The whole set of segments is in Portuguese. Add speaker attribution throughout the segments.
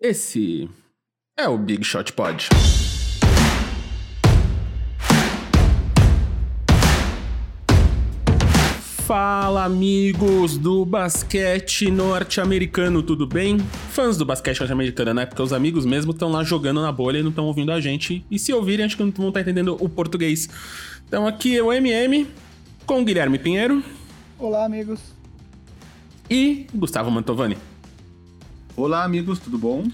Speaker 1: Esse é o Big Shot Pod. Fala, amigos do basquete norte-americano, tudo bem? Fãs do basquete norte-americano, né? Porque os amigos mesmo estão lá jogando na bolha e não estão ouvindo a gente. E se ouvirem, acho que não vão estar entendendo o português. Então aqui é o MM com o Guilherme Pinheiro.
Speaker 2: Olá, amigos.
Speaker 1: E Gustavo Mantovani.
Speaker 3: Olá, amigos, tudo bom?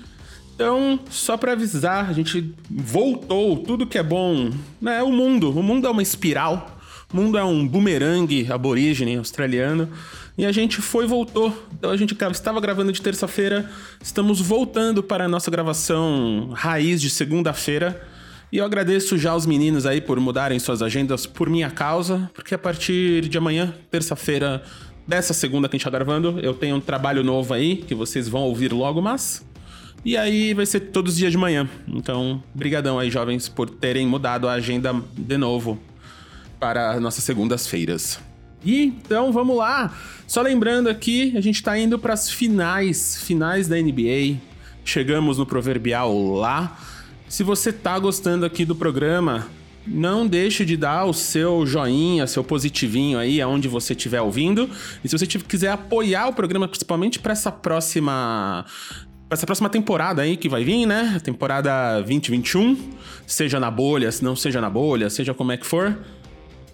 Speaker 1: Então, só para avisar, a gente voltou, tudo que é bom, né? O mundo, o mundo é uma espiral o mundo é um bumerangue aborígene australiano. E a gente foi e voltou. Então a gente estava gravando de terça-feira, estamos voltando para a nossa gravação raiz de segunda-feira. E eu agradeço já os meninos aí por mudarem suas agendas por minha causa, porque a partir de amanhã, terça-feira, dessa segunda que a gente tá gravando, eu tenho um trabalho novo aí, que vocês vão ouvir logo, mas. E aí vai ser todos os dias de manhã. Então, brigadão aí, jovens, por terem mudado a agenda de novo para nossas segundas-feiras. E então vamos lá. Só lembrando aqui, a gente está indo para as finais, finais da NBA. Chegamos no proverbial lá. Se você tá gostando aqui do programa, não deixe de dar o seu joinha, seu positivinho aí aonde você estiver ouvindo. E se você quiser apoiar o programa, principalmente para essa próxima essa próxima temporada aí que vai vir, né? Temporada 2021, seja na bolha, se não seja na bolha, seja como é que for,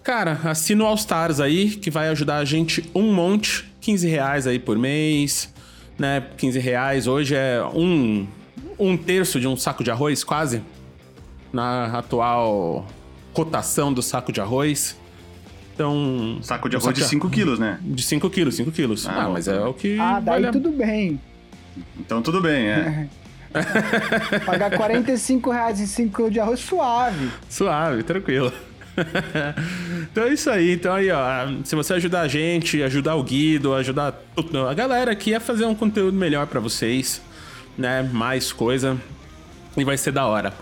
Speaker 1: Cara, assina o All Stars aí, que vai ajudar a gente um monte. 15 reais aí por mês, né? 15 reais hoje é um, um terço de um saco de arroz, quase. Na atual cotação do saco de arroz. Então.
Speaker 3: Saco de arroz de 5 quilos, né?
Speaker 1: De 5 quilos, 5 quilos. Ah, ah mas é o que.
Speaker 2: Ah, daí vale tudo bem.
Speaker 3: Então tudo bem, é.
Speaker 2: Pagar 45 reais em 5 quilos de arroz suave.
Speaker 1: Suave, tranquilo. então é isso aí. Então aí, ó. Se você ajudar a gente, ajudar o Guido, ajudar a galera aqui a fazer um conteúdo melhor para vocês, né? Mais coisa. E vai ser da hora.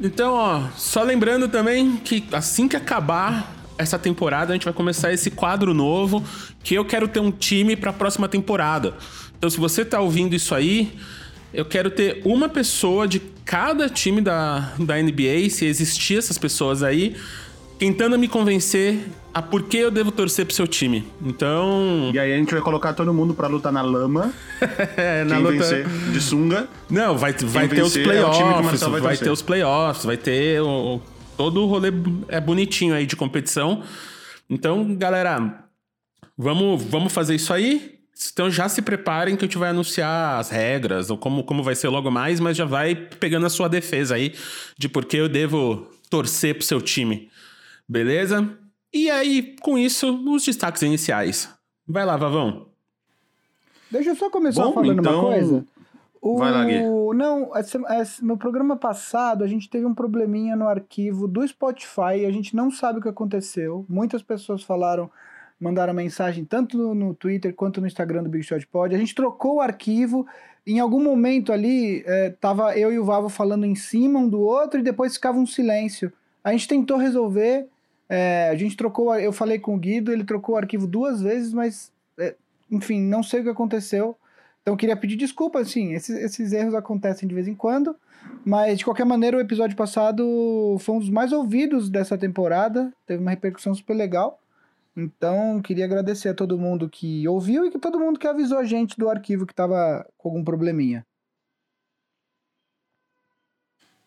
Speaker 1: Então, ó, só lembrando também que assim que acabar essa temporada, a gente vai começar esse quadro novo que eu quero ter um time para a próxima temporada. Então, se você tá ouvindo isso aí, eu quero ter uma pessoa de cada time da, da NBA, se existir essas pessoas aí, tentando me convencer a por que eu devo torcer pro seu time. Então.
Speaker 3: E aí a gente vai colocar todo mundo pra lutar na lama.
Speaker 1: é, na luta.
Speaker 3: vencer de sunga.
Speaker 1: Não, vai, vai ter os é playoffs, é vai, vai ter os playoffs, vai ter o, todo o rolê é bonitinho aí de competição. Então, galera, vamos, vamos fazer isso aí. Então já se preparem que a gente vai anunciar as regras, ou como, como vai ser logo mais, mas já vai pegando a sua defesa aí de por que eu devo torcer pro seu time. Beleza? E aí, com isso, os destaques iniciais. Vai lá, Vavão.
Speaker 2: Deixa eu só começar Bom, falando então... uma coisa.
Speaker 3: O... Vai lá, Gui.
Speaker 2: Não, esse, esse, no programa passado a gente teve um probleminha no arquivo do Spotify e a gente não sabe o que aconteceu. Muitas pessoas falaram, mandaram mensagem tanto no, no Twitter quanto no Instagram do Big Shot Pod. A gente trocou o arquivo. Em algum momento ali, é, tava eu e o Vavo falando em cima um do outro e depois ficava um silêncio. A gente tentou resolver, é, a gente trocou, eu falei com o Guido, ele trocou o arquivo duas vezes, mas é, enfim, não sei o que aconteceu. Então eu queria pedir desculpa, assim, esses, esses, erros acontecem de vez em quando, mas de qualquer maneira o episódio passado foi um dos mais ouvidos dessa temporada, teve uma repercussão super legal. Então queria agradecer a todo mundo que ouviu e que todo mundo que avisou a gente do arquivo que estava com algum probleminha.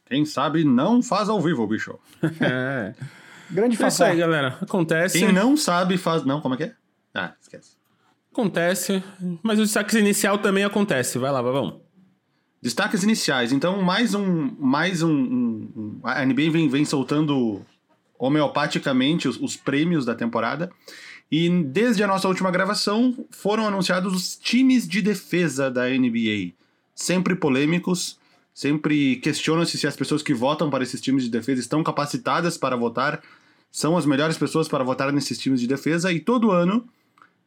Speaker 3: Quem sabe não faz ao vivo, bicho.
Speaker 1: é. Grande fato. É isso aí, galera. Acontece.
Speaker 3: Quem não sabe faz. Não, como é que é? Ah, esquece.
Speaker 1: Acontece. Mas o destaque inicial também acontece. Vai lá, vamos.
Speaker 3: Destaques iniciais. Então, mais um. Mais um. um, um a NBA vem, vem soltando homeopaticamente os, os prêmios da temporada. E desde a nossa última gravação foram anunciados os times de defesa da NBA. Sempre polêmicos, sempre questionam-se se as pessoas que votam para esses times de defesa estão capacitadas para votar são as melhores pessoas para votar nesses times de defesa e todo ano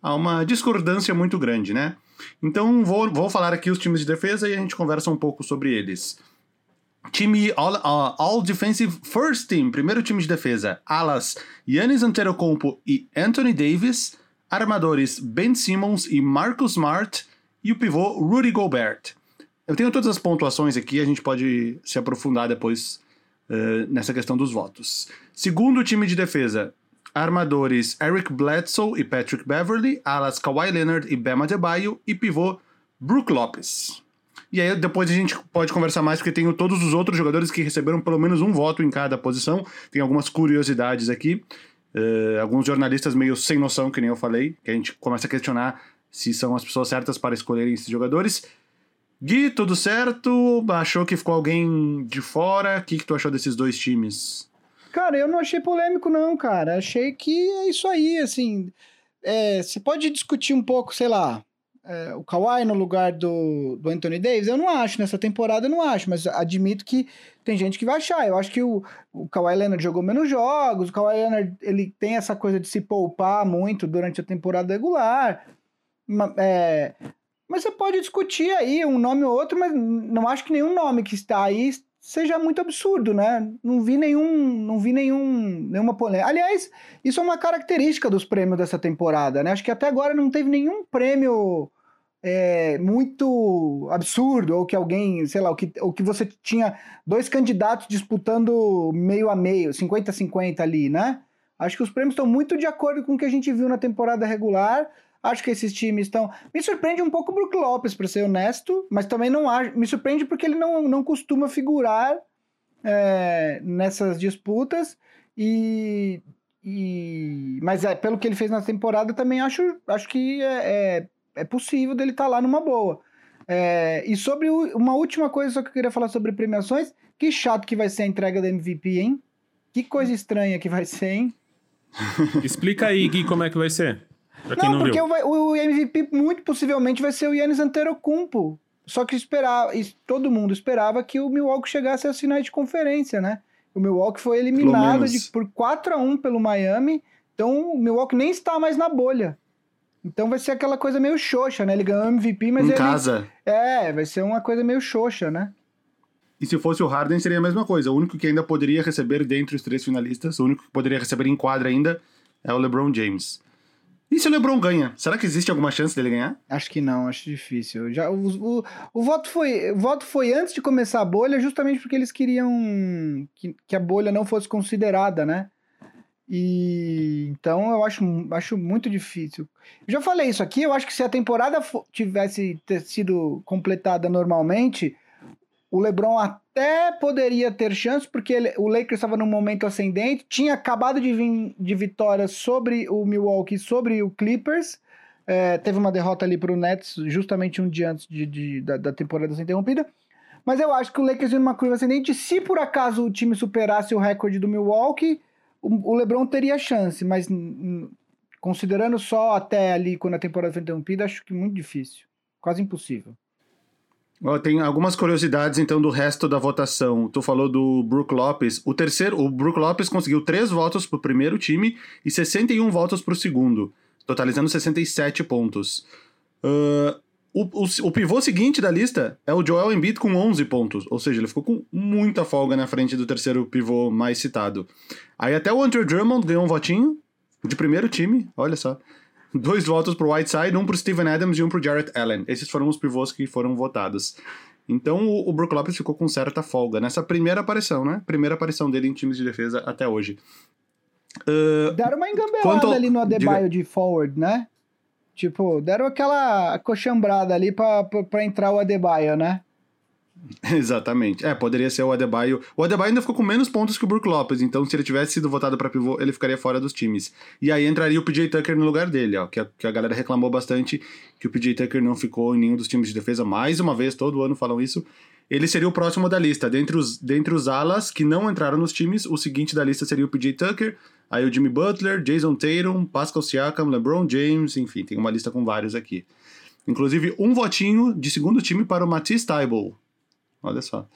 Speaker 3: há uma discordância muito grande, né? Então vou, vou falar aqui os times de defesa e a gente conversa um pouco sobre eles. Time All, uh, all Defensive First Team, primeiro time de defesa, alas Yannis Antetokounmpo e Anthony Davis, armadores Ben Simmons e Marcus Smart e o pivô Rudy Gobert. Eu tenho todas as pontuações aqui, a gente pode se aprofundar depois uh, nessa questão dos votos. Segundo time de defesa, armadores Eric Bledsoe e Patrick Beverly, alas Kawhi Leonard e Bam Adebayo e pivô Brook Lopes. E aí depois a gente pode conversar mais, porque tenho todos os outros jogadores que receberam pelo menos um voto em cada posição. Tem algumas curiosidades aqui. Uh, alguns jornalistas meio sem noção, que nem eu falei, que a gente começa a questionar se são as pessoas certas para escolherem esses jogadores. Gui, tudo certo? Achou que ficou alguém de fora? O que, que tu achou desses dois times?
Speaker 2: Cara, eu não achei polêmico, não, cara. Achei que é isso aí, assim. É, você pode discutir um pouco, sei lá, é, o Kawhi no lugar do, do Anthony Davis? Eu não acho, nessa temporada eu não acho, mas admito que tem gente que vai achar. Eu acho que o, o Kawhi Leonard jogou menos jogos, o Kawhi Leonard ele tem essa coisa de se poupar muito durante a temporada regular. É, mas você pode discutir aí um nome ou outro, mas não acho que nenhum nome que está aí seja muito absurdo, né? Não vi nenhum, não vi nenhum, nenhuma polêmica. Aliás, isso é uma característica dos prêmios dessa temporada, né? Acho que até agora não teve nenhum prêmio é, muito absurdo, ou que alguém, sei lá, ou que, ou que você tinha dois candidatos disputando meio a meio, 50-50 ali, né? Acho que os prêmios estão muito de acordo com o que a gente viu na temporada regular. Acho que esses times estão. Me surpreende um pouco o Brook Lopes, para ser honesto, mas também não acho. Me surpreende porque ele não, não costuma figurar é, nessas disputas. E, e. Mas é, pelo que ele fez na temporada, também acho, acho que é, é, é possível dele estar tá lá numa boa. É, e sobre o, uma última coisa só que eu queria falar sobre premiações. Que chato que vai ser a entrega da MVP, hein? Que coisa estranha que vai ser, hein?
Speaker 1: Explica aí, Gui, como é que vai ser.
Speaker 2: Não, não, porque o, o, MVP muito possivelmente vai ser o Yannis Antetokounmpo. Só que esperava, todo mundo esperava que o Milwaukee chegasse às finais de conferência, né? O Milwaukee foi eliminado de, por 4 a 1 pelo Miami, então o Milwaukee nem está mais na bolha. Então vai ser aquela coisa meio xoxa, né? Ele ganhou o MVP, mas
Speaker 3: em
Speaker 2: ele...
Speaker 3: casa.
Speaker 2: É, vai ser uma coisa meio xoxa, né?
Speaker 3: E se fosse o Harden, seria a mesma coisa. O único que ainda poderia receber dentre os três finalistas, o único que poderia receber em quadra ainda, é o LeBron James. E se o LeBron ganha? Será que existe alguma chance dele ganhar?
Speaker 2: Acho que não, acho difícil. Já, o, o, o, voto foi, o voto foi antes de começar a bolha, justamente porque eles queriam que, que a bolha não fosse considerada, né? E então eu acho, acho muito difícil. Já falei isso aqui, eu acho que se a temporada tivesse sido completada normalmente, o LeBron até poderia ter chance, porque ele, o Lakers estava num momento ascendente, tinha acabado de vir de vitória sobre o Milwaukee, sobre o Clippers. É, teve uma derrota ali para o Nets justamente um dia antes de, de da, da, temporada ser interrompida. Mas eu acho que o Lakers numa curva ascendente, se por acaso o time superasse o recorde do Milwaukee, o, o LeBron teria chance, mas considerando só até ali quando a temporada foi interrompida, acho que muito difícil. Quase impossível.
Speaker 3: Tem algumas curiosidades, então, do resto da votação. Tu falou do Brook Lopes. O terceiro, o Brook Lopes conseguiu três votos pro primeiro time e 61 votos pro segundo, totalizando 67 pontos. Uh, o, o, o, pivô seguinte da lista é o Joel Embiid com 11 pontos, ou seja, ele ficou com muita folga na frente do terceiro pivô mais citado. Aí até o Andrew Drummond ganhou um votinho de primeiro time, olha só dois votos pro Whiteside, um pro Steven Adams e um pro Jarrett Allen. Esses foram os pivôs que foram votados. Então o, o Brook Lopes ficou com certa folga nessa primeira aparição, né? Primeira aparição dele em times de defesa até hoje.
Speaker 2: Uh, deram uma engambelada ao... ali no Adebayo Diga... de forward, né? Tipo, deram aquela coxambrada ali pra, pra, pra entrar o Adebayo, né?
Speaker 3: Exatamente. É, poderia ser o Adebayo. O Adebayo ainda ficou com menos pontos que o Brook Lopes, então se ele tivesse sido votado para pivô, ele ficaria fora dos times. E aí entraria o PJ Tucker no lugar dele, ó, que a, que a galera reclamou bastante que o PJ Tucker não ficou em nenhum dos times de defesa. Mais uma vez, todo ano falam isso. Ele seria o próximo da lista. Dentre os, dentre os alas que não entraram nos times, o seguinte da lista seria o PJ Tucker, aí o Jimmy Butler, Jason Tatum, Pascal Siakam, LeBron James, enfim, tem uma lista com vários aqui. Inclusive, um votinho de segundo time para o Matisse Tybalt, Olha só.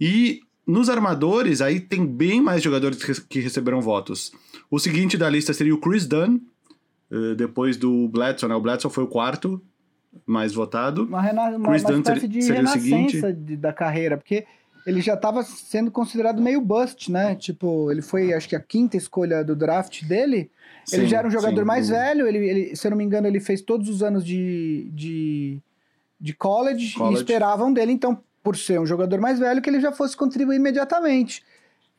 Speaker 3: E nos armadores, aí tem bem mais jogadores que receberam votos. O seguinte da lista seria o Chris Dunn, eh, depois do Bledsoe, né? O Bledsoe foi o quarto mais votado.
Speaker 2: Uma, rena uma, Chris uma espécie de seria renascença de, da carreira, porque ele já estava sendo considerado meio bust, né? Tipo, ele foi, acho que a quinta escolha do draft dele. Sim, ele já era um jogador sim, mais velho, ele, ele, se eu não me engano, ele fez todos os anos de, de de college,
Speaker 3: College.
Speaker 2: e esperavam dele, então, por ser um jogador mais velho, que ele já fosse contribuir imediatamente.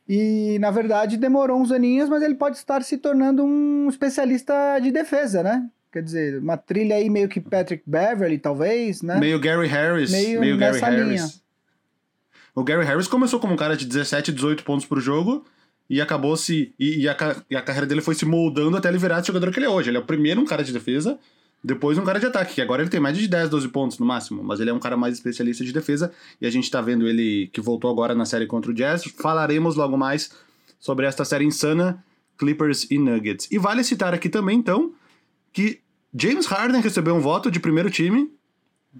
Speaker 2: E, na verdade, demorou uns aninhos, mas ele pode estar se tornando um especialista de defesa, né? Quer dizer, uma trilha aí meio que Patrick Beverly, talvez, né?
Speaker 3: Meio Gary Harris.
Speaker 2: Meio
Speaker 3: Meio, Gary
Speaker 2: nessa
Speaker 3: Harris.
Speaker 2: linha.
Speaker 3: O Gary Harris começou como um cara de 17, 18 pontos por jogo e acabou se. E, e a, e a carreira dele foi se moldando até ele virar esse jogador que ele é hoje. Ele é o primeiro um cara de defesa, depois um cara de ataque, que agora ele tem mais de 10, 12 pontos no máximo, mas ele é um cara mais especialista de defesa e a gente tá vendo ele que voltou agora na série contra o Jazz. Falaremos logo mais sobre esta série insana, Clippers e Nuggets. E vale citar aqui também, então, que James Harden recebeu um voto de primeiro time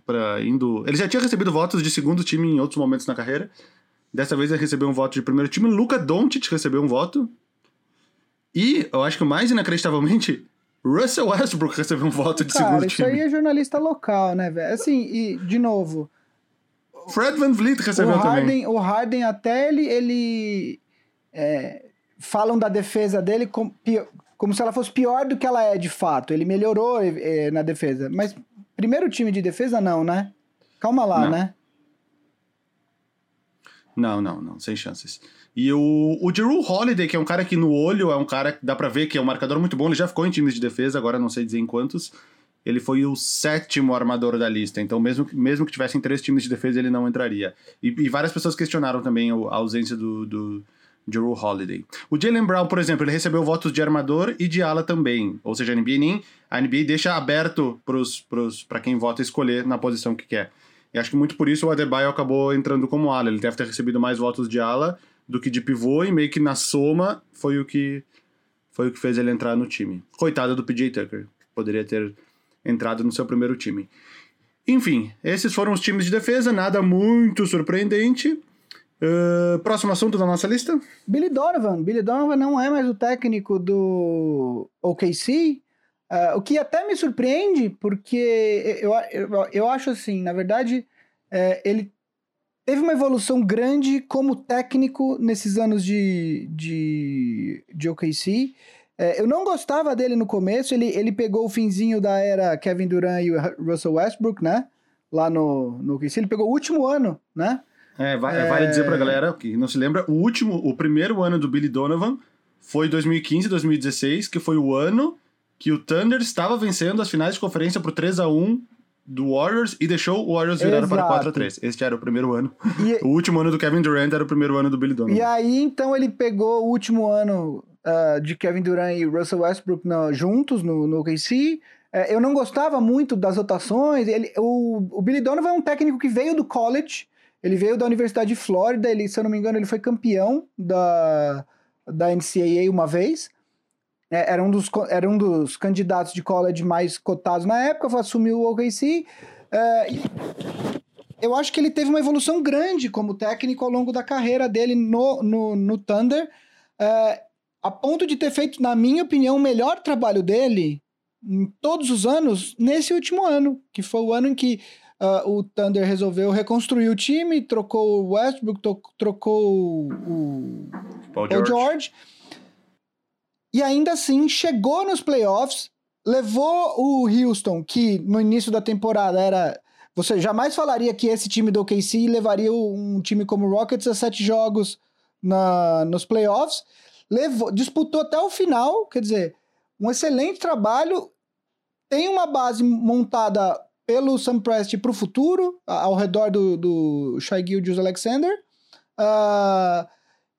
Speaker 3: para indo. Ele já tinha recebido votos de segundo time em outros momentos na carreira. Dessa vez ele recebeu um voto de primeiro time. Luca Doncic recebeu um voto. E eu acho que mais inacreditavelmente, Russell Westbrook recebeu um voto de
Speaker 2: Cara,
Speaker 3: segundo
Speaker 2: isso
Speaker 3: time.
Speaker 2: aí é jornalista local, né, velho? Assim, e, de novo,
Speaker 3: Fred Van Vliet
Speaker 2: o
Speaker 3: recebeu também.
Speaker 2: Harden, o Harden até ele, ele é, falam da defesa dele como, como se ela fosse pior do que ela é de fato. Ele melhorou é, na defesa, mas primeiro time de defesa não, né? Calma lá,
Speaker 3: Não.
Speaker 2: né?
Speaker 3: Não, não, não, sem chances. E o, o Drew Holiday, que é um cara que no olho é um cara que dá pra ver que é um marcador muito bom, ele já ficou em times de defesa, agora não sei dizer em quantos. Ele foi o sétimo armador da lista, então mesmo, mesmo que tivessem três times de defesa, ele não entraria. E, e várias pessoas questionaram também a ausência do, do Drew Holiday. O Jalen Brown, por exemplo, ele recebeu votos de armador e de ala também. Ou seja, a NBA nem. A NBA deixa aberto pra quem vota escolher na posição que quer. E acho que muito por isso o Adebayo acabou entrando como ala. Ele deve ter recebido mais votos de ala do que de pivô e meio que na soma foi o que foi o que fez ele entrar no time. Coitada do PJ Tucker, poderia ter entrado no seu primeiro time. Enfim, esses foram os times de defesa, nada muito surpreendente. Uh, próximo assunto da nossa lista?
Speaker 2: Billy Donovan. Billy Donovan não é mais o técnico do OKC. Ah, o que até me surpreende, porque eu, eu, eu acho assim, na verdade, é, ele teve uma evolução grande como técnico nesses anos de, de, de OKC. É, eu não gostava dele no começo, ele, ele pegou o finzinho da era Kevin Durant e Russell Westbrook, né? Lá no, no OKC. Ele pegou o último ano, né?
Speaker 3: É, vai- vale dizer pra galera que não se lembra, o último, o primeiro ano do Billy Donovan foi 2015, 2016, que foi o ano que o Thunder estava vencendo as finais de conferência por 3 a 1 do Warriors e deixou o Warriors virar para
Speaker 2: Exato.
Speaker 3: 4 a 3 Este era o primeiro ano.
Speaker 2: E,
Speaker 3: O último ano do Kevin Durant era o primeiro ano do Billy Donovan.
Speaker 2: E aí, então, ele pegou o último ano ah, de Kevin Durant e Russell Westbrook na- juntos no, no OKC. Eh, eu não gostava muito das rotações. Ele, o, o Billy Donovan é um técnico que veio do college. Ele veio da Universidade de Flórida. Ele, se eu não me engano, ele foi campeão da, da NCAA uma vez. É, era, um dos, era um dos candidatos de college mais cotados na época. Assumiu o OKC. E- eu acho que ele teve uma evolução grande como técnico ao longo da carreira dele no, no, no Thunder, é, a ponto de ter feito, na minha opinião, o melhor trabalho dele em todos os anos nesse último ano, que foi o ano em que ah, o Thunder resolveu reconstruir o time, trocou o Westbrook, trocou o,
Speaker 3: Paul
Speaker 2: o
Speaker 3: George.
Speaker 2: E ainda assim chegou nos playoffs, levou o Houston, que no início da temporada era. Você jamais falaria que esse time do OKC levaria um time como o Rockets a sete jogos na, nos playoffs. Levou, disputou até o final, quer dizer, um excelente trabalho. Tem uma base montada pelo Sam Prest para o futuro, ao redor do, do Shai Gilgeous Alexander. Ah,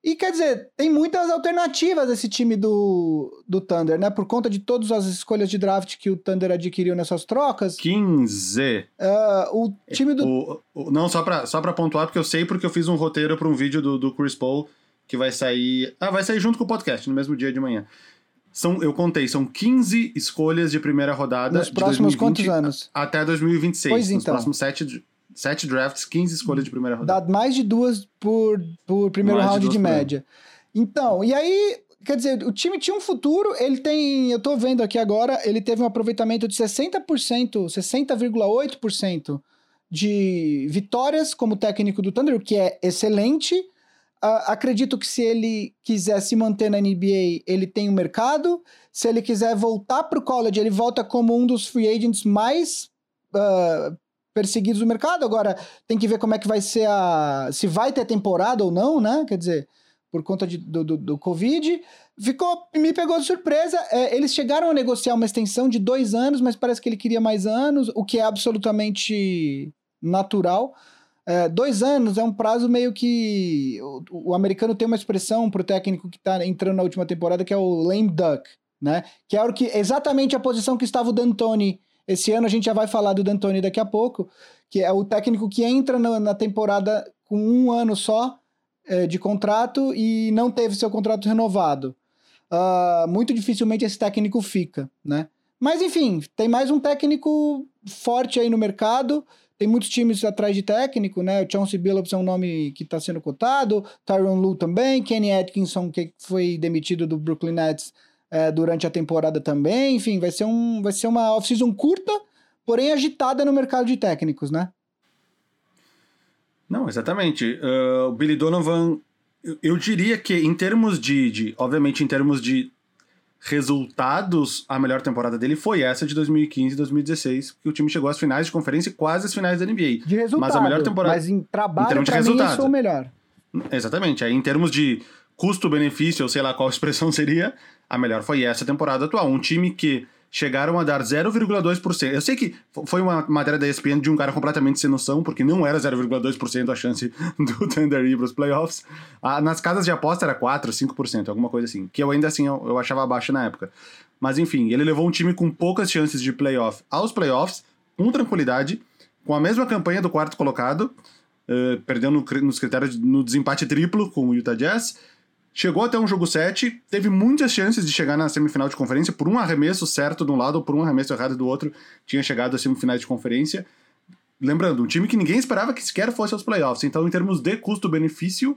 Speaker 2: e quer dizer, tem muitas alternativas esse time do, do Thunder, né? Por conta de todas as escolhas de draft que o Thunder adquiriu nessas trocas.
Speaker 3: 15.
Speaker 2: ah, o time do.
Speaker 3: O, o- não, só pra, só pra pontuar, porque eu sei porque eu fiz um roteiro pra um vídeo do, do Chris Paul que vai sair. Ah, vai sair junto com o podcast, no mesmo dia de manhã. São, eu contei, são 15 escolhas de primeira rodada.
Speaker 2: Nos próximos
Speaker 3: 2020
Speaker 2: quantos anos?
Speaker 3: Até 2026.
Speaker 2: Pois
Speaker 3: Nos
Speaker 2: então.
Speaker 3: próximos 7, sete drafts, 15 escolhas de primeira rodada.
Speaker 2: Dá mais de duas por, por primeiro
Speaker 3: Mais de
Speaker 2: round de,
Speaker 3: por
Speaker 2: média. Então, e aí, quer dizer, o time tinha um futuro, ele tem, eu tô vendo aqui agora, ele teve um aproveitamento de 60%, 60,8% de vitórias como técnico do Thunder, o que é excelente. Ah, acredito que se ele quiser se manter na NBA, ele tem um mercado. Se ele quiser voltar para o college, ele volta como um dos free agents mais ah, perseguidos no mercado. Agora tem que ver como é que vai ser a. se vai ter temporada ou não, né? Quer dizer, por conta de, do, do, do Covid. Ficou, me pegou de surpresa. É, eles chegaram a negociar uma extensão de dois anos, mas parece que ele queria mais anos, o que é absolutamente natural. É, dois anos é um prazo meio que. O, o americano tem uma expressão para o técnico que está entrando na última temporada que é o lame duck, né? Que é o que, exatamente a posição que estava o D'Antoni. Esse ano a gente já vai falar do D'Antoni daqui a pouco, que é o técnico que entra na, na temporada com um ano só é, de contrato e não teve seu contrato renovado. Uh, muito dificilmente esse técnico fica, né? Mas enfim, tem mais um técnico forte aí no mercado tem muitos times atrás de técnico, né? O Chauncey Billups é um nome que está sendo cotado, Tyron Lu também, Kenny Atkinson, que foi demitido do Brooklyn Nets é, durante a temporada também. Enfim, vai ser, um, vai ser uma off-season curta, porém agitada no mercado de técnicos, né?
Speaker 3: Não, exatamente. Uh, o Billy Donovan, eu, eu, diria que em termos de, de, obviamente em termos de resultados, a melhor temporada dele foi essa de 2015 e 2016, que o time chegou às finais de conferência e quase às finais da NBA.
Speaker 2: De resultado, mas a melhor temporada. Mas em trabalho, em de resultado. isso o melhor.
Speaker 3: Exatamente. Aí, em termos de custo-benefício, ou sei lá qual expressão seria, a melhor foi essa temporada atual. Um time que chegaram a dar 0,2%. Eu sei que foi uma matéria da ESPN de um cara completamente sem noção, porque não era 0,2% a chance do Thunder ir para os playoffs. Nas casas de aposta era 4, 5%, alguma coisa assim, que eu ainda assim eu, achava baixo na época. Mas enfim, ele levou um time com poucas chances de playoff aos playoffs, com tranquilidade, com a mesma campanha do quarto colocado, uh, perdeu no, nos critérios no desempate triplo com o Utah Jazz, Chegou até um jogo 7, teve muitas chances de chegar na semifinal de conferência, por um arremesso certo de um lado ou por um arremesso errado do outro, tinha chegado às semifinais de conferência. Lembrando, um time que ninguém esperava que sequer fosse aos playoffs. Então, em termos de custo-benefício,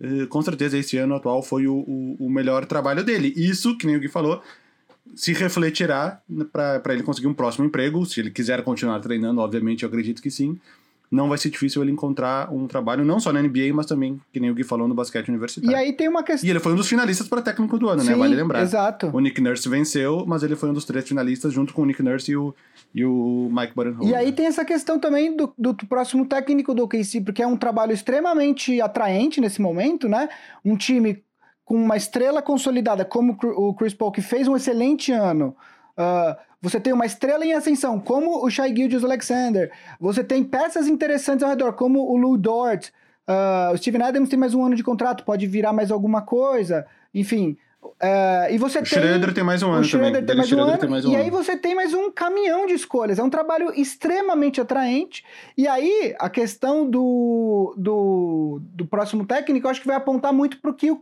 Speaker 3: eh, com certeza esse ano atual foi o, o, o, melhor trabalho dele. Isso, que nem o Gui falou, se refletirá para ele conseguir um próximo emprego. Se ele quiser continuar treinando, obviamente eu acredito que sim não vai ser difícil ele encontrar um trabalho não só na NBA, mas também, que nem o Gui falou, no basquete universitário.
Speaker 2: E aí tem uma questão.
Speaker 3: E ele foi um dos finalistas para técnico do ano, né? Sim, né? Vale lembrar.
Speaker 2: Exato.
Speaker 3: O Nick Nurse venceu, mas ele foi um dos três finalistas, junto com o Nick Nurse e o, e o Mike Budenholzer.
Speaker 2: E aí tem essa questão também do, do próximo técnico do OKC, porque é um trabalho extremamente atraente nesse momento, né? Um time com uma estrela consolidada, como o Chris Paul, que fez um excelente ano. Uh, você tem uma estrela em ascensão, como o Shai Gilgeous Alexander. Você tem peças interessantes ao redor, como o Lou Dort. Uh, o Steven Adams tem mais um ano de contrato, pode virar mais alguma coisa. Enfim, Uh, e você o tem.
Speaker 3: Schroeder tem mais um ano também.
Speaker 2: Tem mais um ano, tem mais um e ano. aí você tem mais um caminhão de escolhas. É um trabalho extremamente atraente. E aí, a questão do, do, do próximo técnico, eu acho que vai apontar muito para o que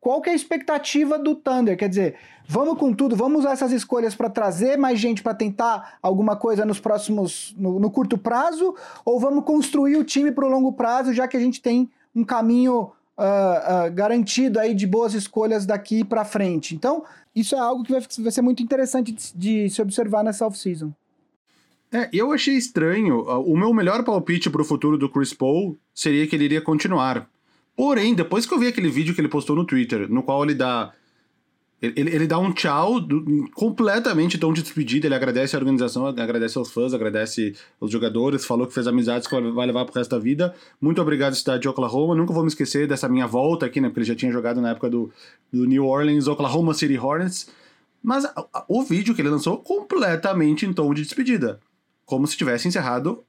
Speaker 2: qual que é a expectativa do Thunder? Quer dizer, vamos com tudo, vamos usar essas escolhas para trazer mais gente para tentar alguma coisa nos próximos, no, no, curto prazo, ou vamos construir o time para o longo prazo, já que a gente tem um caminho uh, uh, garantido aí de boas escolhas daqui para frente. Então, isso é algo que vai, vai ser muito interessante de, de se observar nessa off-season.
Speaker 3: É, eu achei estranho. O meu melhor palpite para o futuro do Chris Paul seria que ele iria continuar. Porém, depois que eu vi aquele vídeo que ele postou no Twitter, no qual ele dá. Ele, ele dá um tchau do, completamente tom de despedida. Ele agradece a organização, agradece aos fãs, agradece aos jogadores, falou que fez amizades que vai levar pro resto da vida. Muito obrigado, cidade de Oklahoma. Nunca vou me esquecer dessa minha volta aqui, né? Porque ele já tinha jogado na época do, do New Orleans, Oklahoma City Hornets. Mas o vídeo que ele lançou completamente em tom de despedida. Como se tivesse encerrado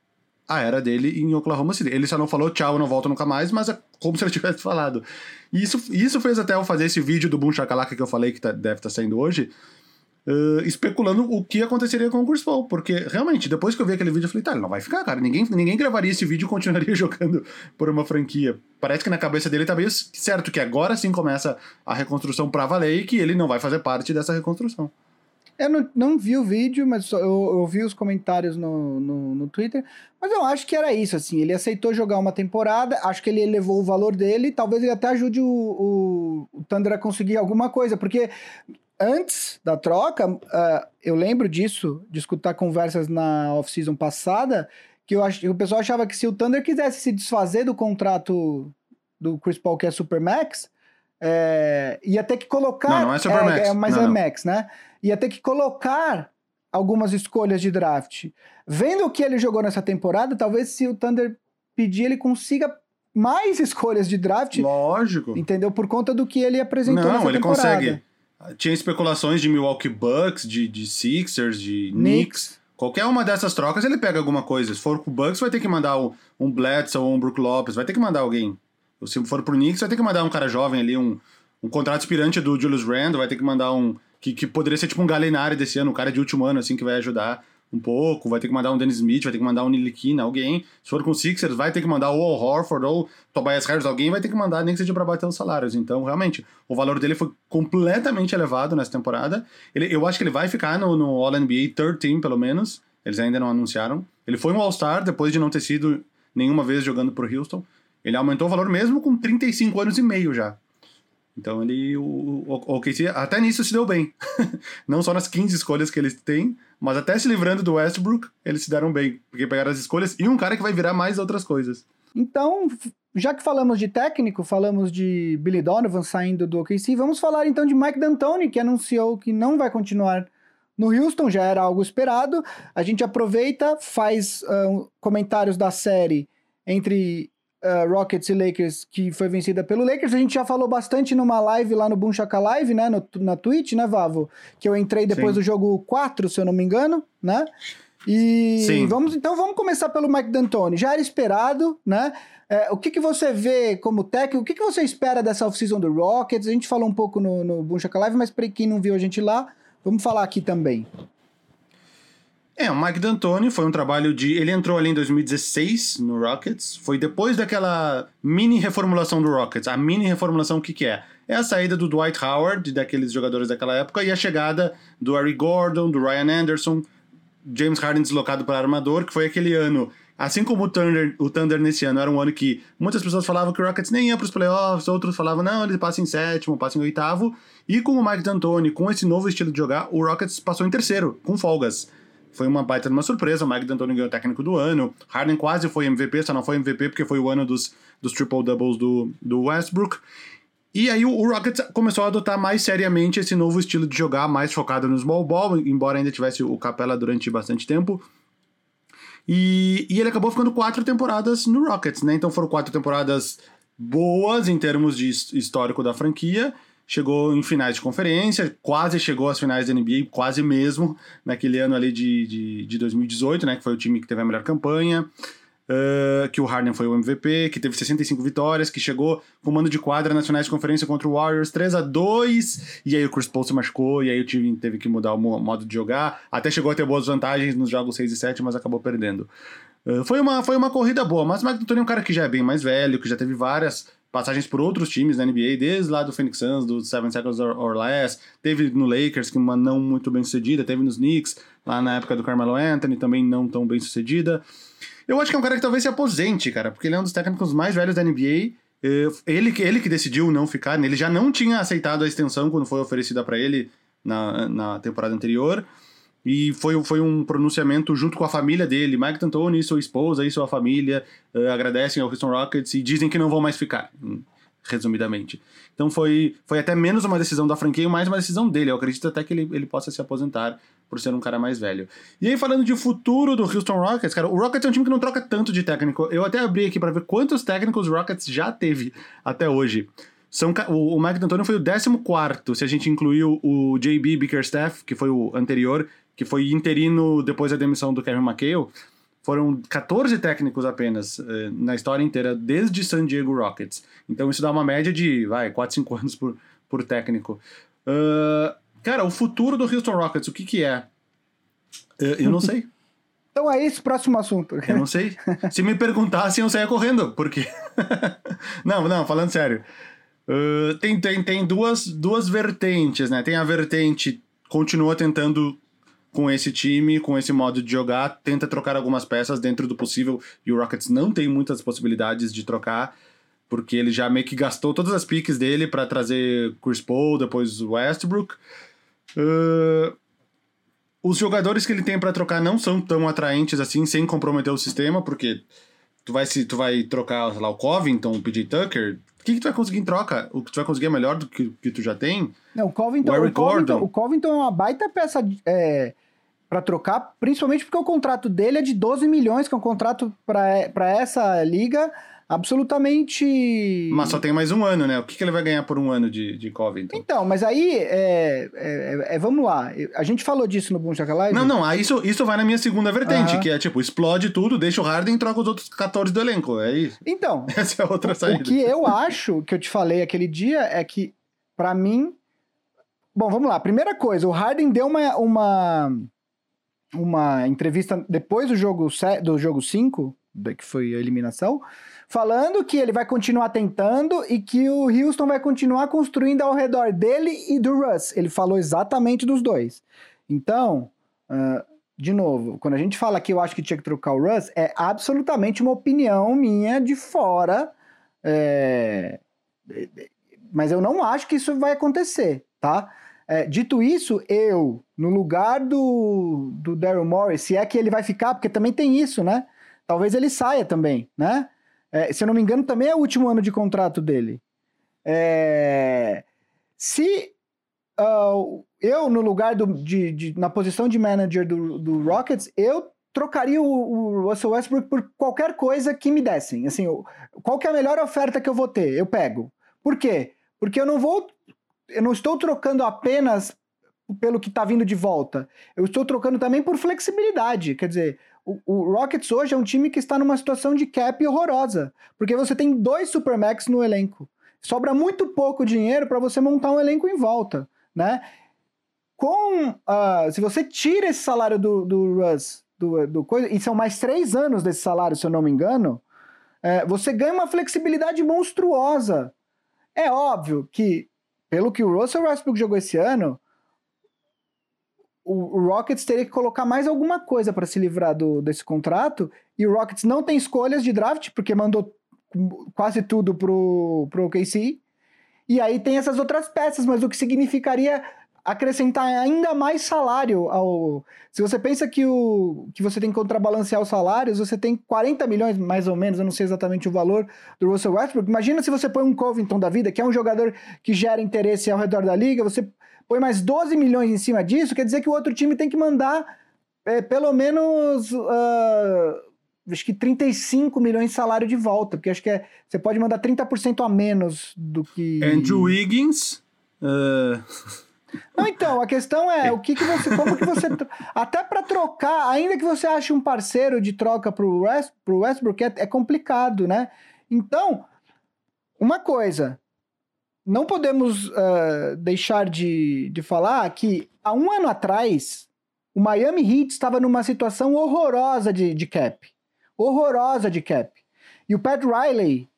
Speaker 3: a era dele em Oklahoma City. Ele só não falou tchau, não volto nunca mais, mas é como se ele tivesse falado. E isso, isso fez até eu fazer esse vídeo do Boom Shakalaka que eu falei que tá, deve estar tá saindo hoje, uh, especulando o que aconteceria com o Chris Paul. Porque, realmente, depois que eu vi aquele vídeo, eu falei, tá, ele não vai ficar, cara. Ninguém, ninguém gravaria esse vídeo e continuaria jogando por uma franquia. Parece que na cabeça dele tá meio certo que agora sim começa a reconstrução pra valer e que ele não vai fazer parte dessa reconstrução.
Speaker 2: Eu não, não vi o vídeo, mas eu, eu vi os comentários no, no, no, Twitter. Mas eu acho que era isso, assim. Ele aceitou jogar uma temporada, acho que ele elevou o valor dele. Talvez ele até ajude o, o, o Thunder a conseguir alguma coisa, porque antes da troca, uh, eu lembro disso, de escutar conversas na off-season passada, que eu ach, o pessoal achava que se o Thunder quisesse se desfazer do contrato do Chris Paul, que é Supermax, é, ia ter que colocar.
Speaker 3: Não, não é Supermax.
Speaker 2: É, é, mas
Speaker 3: não,
Speaker 2: é
Speaker 3: não.
Speaker 2: Max, né? Ia ter que colocar algumas escolhas de draft. Vendo o que ele jogou nessa temporada, talvez se o Thunder pedir, ele consiga mais escolhas de draft.
Speaker 3: Lógico.
Speaker 2: Entendeu? Por conta do que ele apresentou
Speaker 3: Não,
Speaker 2: nessa
Speaker 3: ele
Speaker 2: temporada.
Speaker 3: consegue. Tinha especulações de Milwaukee Bucks, de, de Sixers, de Knicks. Qualquer uma dessas trocas ele pega alguma coisa. Se for pro Bucks, vai ter que mandar um, um Bledsoe ou um Brook Lopes, vai ter que mandar alguém. Se for pro Knicks, vai ter que mandar um cara jovem ali, um, um contrato aspirante do Julius Randle, vai ter que mandar um. Que, que poderia ser tipo um Galinari desse ano, um cara de último ano, assim, que vai ajudar um pouco. Vai ter que mandar um Dennis Smith, vai ter que mandar um Nilikina, alguém. Se for com o Sixers, vai ter que mandar ou o Horford ou Tobias Harris, alguém vai ter que mandar, nem que seja pra bater os salários. Então, realmente, o valor dele foi completamente elevado nessa temporada. Ele, eu acho que ele vai ficar no, no All-NBA Third Team, pelo menos. Eles ainda não anunciaram. Ele foi um All-Star depois de não ter sido nenhuma vez jogando pro Houston. Ele aumentou o valor mesmo com 35 anos e meio já. Então ele. O, o, OKC até nisso se deu bem. Não só nas 15 escolhas que eles têm, mas até se livrando do Westbrook, eles se deram bem. Porque pegaram as escolhas e um cara que vai virar mais outras coisas.
Speaker 2: Então, já que falamos de técnico, falamos de Billy Donovan saindo do OKC, vamos falar então de Mike D'Antoni, que anunciou que não vai continuar no Houston, já era algo esperado. A gente aproveita, faz uh, comentários da série entre uh, Rockets e Lakers, que foi vencida pelo Lakers. A gente já falou bastante numa live lá no Boom Shaka Live, né, no, na Twitch, né, Vavo? Que eu entrei depois
Speaker 3: Sim.
Speaker 2: do jogo 4, se eu não me engano, né? E
Speaker 3: Sim.
Speaker 2: vamos então vamos começar pelo Mike D'Antoni. Já era esperado, né? É, o que, que você vê como técnico? O que, que você espera dessa off-season do Rockets? A gente falou um pouco no, no Boom Shaka Live, mas para quem não viu a gente lá, vamos falar aqui também.
Speaker 3: É, o Mike D'Antoni foi um trabalho de. Ele entrou ali em 2016 no Rockets. Foi depois daquela mini reformulação do Rockets. A mini reformulação, o que, que é? É a saída do Dwight Howard, daqueles jogadores daquela época, e a chegada do Harry Gordon, do Ryan Anderson, James Harden deslocado para armador, que foi aquele ano. Assim como o Thunder, o Thunder nesse ano era um ano que muitas pessoas falavam que o Rockets nem ia para os playoffs, outros falavam, não, ele passa em sétimo, passa em oitavo. E com o Mike D'Antoni, com esse novo estilo de jogar, o Rockets passou em terceiro, com folgas. Foi uma baita de uma surpresa. O Mike D'Antoni ganhou o técnico do ano. Harden quase foi MVP, só não foi MVP porque foi o ano dos, dos triple-doubles do, do Westbrook. E aí o, Rockets começou a adotar mais seriamente esse novo estilo de jogar, mais focado no small ball, embora ainda tivesse o Capela durante bastante tempo. E, e ele acabou ficando quatro temporadas no Rockets, né? Então foram quatro temporadas boas em termos de his- histórico da franquia. Chegou em finais de conferência, quase chegou às finais da NBA, quase mesmo, naquele ano ali de, de, de 2018, né? Que foi o time que teve a melhor campanha. Uh, que o Harden foi o MVP, que teve 65 vitórias, que chegou com mando de quadra nas finais de conferência contra o Warriors 3 a 2 e aí o Chris Paul se machucou, e aí o time teve que mudar o mo- modo de jogar, até chegou a ter boas vantagens nos jogos 6 e 7, mas acabou perdendo. Uh, foi, uma, foi uma corrida boa, mas o Mike é um cara que já é bem mais velho, que já teve várias passagens por outros times na NBA, desde lá do Phoenix Suns, do Seven Seconds or, or Less, teve no Lakers, que uma não muito bem sucedida, teve nos Knicks, lá na época do Carmelo Anthony, também não tão bem sucedida. Eu acho que é um cara que talvez se aposente, cara, porque ele é um dos técnicos mais velhos da NBA. Eh, Ele, ele que decidiu não ficar, ele já não tinha aceitado a extensão quando foi oferecida para ele na, na temporada anterior. E foi, foi um pronunciamento junto com a família dele. Mike D'Antoni e sua esposa e sua família eh, agradecem ao Houston Rockets e dizem que não vão mais ficar, hum, resumidamente. Então foi, foi até menos uma decisão da franquia mais uma decisão dele. Eu acredito até que ele, ele possa se aposentar por ser um cara mais velho. E aí, falando de futuro do Houston Rockets, cara, o Rockets é um time que não troca tanto de técnico. Eu até abri aqui para ver quantos técnicos o Rockets já teve até hoje. São, o, o Mike D'Antoni foi o 14 se a gente incluir o, o JB Bickerstaff, que foi o anterior, que foi interino depois da demissão do Kevin McHale. Foram 14 técnicos apenas eh, na história inteira, desde San Diego Rockets. Então isso dá uma média de, vai, 4, 5 anos por, por técnico. Ah, cara, o futuro do Houston Rockets, o que que é? Eh, eu não sei.
Speaker 2: Então é isso, próximo assunto.
Speaker 3: Eu não sei. Se me perguntassem, eu saia correndo, porque. não, não, falando sério. Uh, tem tem, tem duas, duas vertentes, né? Tem a vertente continua tentando com esse time, com esse modo de jogar, tenta trocar algumas peças dentro do possível, e o Rockets não tem muitas possibilidades de trocar, porque ele já meio que gastou todas as piques dele para trazer Chris Paul, depois Westbrook. Uh, os jogadores que ele tem para trocar não são tão atraentes assim, sem comprometer o sistema, porque tu vai, se, tu vai trocar, lá, o Covington, o PJ Tucker, o que, que tu vai conseguir em troca? O que tu vai conseguir é melhor do que o que tu já tem?
Speaker 2: Não, o Covington,
Speaker 3: O
Speaker 2: o Covington, o Covington é uma baita peça é, para trocar, principalmente porque o contrato dele é de 12 milhões, que é um contrato para essa liga absolutamente.
Speaker 3: Mas só tem mais um ano, né? O que, que ele vai ganhar por um ano de, de Covington?
Speaker 2: Então, mas aí, é, é, é, vamos lá. A gente falou disso no Boom Live.
Speaker 3: Não, não, isso, isso vai na minha segunda vertente, que é tipo, explode tudo, deixa o Harden e troca os outros 14 do elenco. É isso.
Speaker 2: Então.
Speaker 3: Essa é a outra saída.
Speaker 2: O que eu acho, que eu te falei aquele dia, é que, para mim. Bom, vamos lá. Primeira coisa, o Harden deu uma. uma uma entrevista depois do jogo do jogo 5, que foi a eliminação, falando que ele vai continuar tentando e que o Houston vai continuar construindo ao redor dele e do Russ. Ele falou exatamente dos dois. Então, uh, de novo, quando a gente fala que eu acho que tinha que trocar o Russ, é absolutamente uma opinião minha de fora. É... Mas eu não acho que isso vai acontecer, tá? É, dito isso, eu, no lugar do, do Daryl Morris, se é que ele vai ficar, porque também tem isso, né? Talvez ele saia também, né? É, se eu não me engano, também é o último ano de contrato dele. É, se uh, eu, no lugar do, de, de, na posição de manager do, do Rockets, eu trocaria o, o, Russell Westbrook por qualquer coisa que me dessem. Assim, qual é a melhor oferta que eu vou ter? Eu pego. Por quê? Porque eu não vou. Eu não estou trocando apenas pelo que está vindo de volta. Eu estou trocando também por flexibilidade. Quer dizer, o, Rockets hoje é um time que está numa situação de cap horrorosa, porque você tem dois Supermax no elenco. Sobra muito pouco dinheiro para você montar um elenco em volta, né? Com, uh, se você tira esse salário do, do Russ, do, do coisa, e são mais três anos desse salário, se eu não me engano, é, você ganha uma flexibilidade monstruosa. É óbvio que, pelo que o Russell Westbrook jogou esse ano, o, Rockets teria que colocar mais alguma coisa para se livrar do, desse contrato, e o Rockets não tem escolhas de draft, porque mandou quase tudo pro, pro OKC, e aí tem essas outras peças, mas o que significaria acrescentar ainda mais salário ao. Se você pensa que, o, que você tem que contrabalancear os salários, você tem 40 milhões, mais ou menos, eu não sei exatamente o valor do Russell Westbrook. Imagina se você põe um Covington da vida, que é um jogador que gera interesse ao redor da liga, você põe mais 12 milhões em cima disso, quer dizer que o outro time tem que mandar é, pelo menos. Uh, acho que 35 milhões de salário de volta, porque acho que é, você pode mandar 30% a menos do que.
Speaker 3: Andrew Wiggins. Uh...
Speaker 2: Não, então, a questão é o que, que você. Como que você. Até para trocar, ainda que você ache um parceiro de troca pro, West, pro Westbrook, é, é complicado, né? Então, uma coisa, não podemos uh, deixar de, de falar que há um ano atrás o Miami Heat estava numa situação horrorosa de, de cap. Horrorosa de cap. E o Pat Riley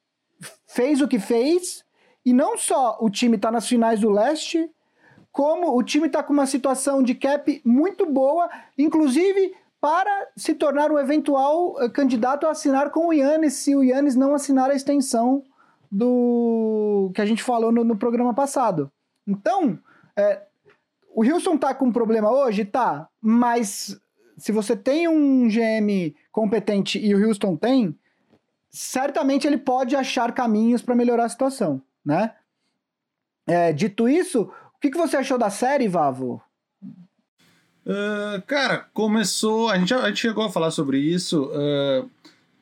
Speaker 2: fez o que fez, e não só o time está nas finais do leste, como o time está com uma situação de cap muito boa, inclusive para se tornar um eventual uh, candidato a assinar com o Yannis, se o Yannis não assinar a extensão do que a gente falou no, no programa passado. Então, é, o Houston tá com um problema hoje? Tá, mas se você tem um GM competente e o Houston tem, certamente ele pode achar caminhos para melhorar a situação, né? É, dito isso, o que, que você achou da série, Vavo?
Speaker 3: Uh, cara, começou. A gente, a gente chegou a falar sobre isso. Uh,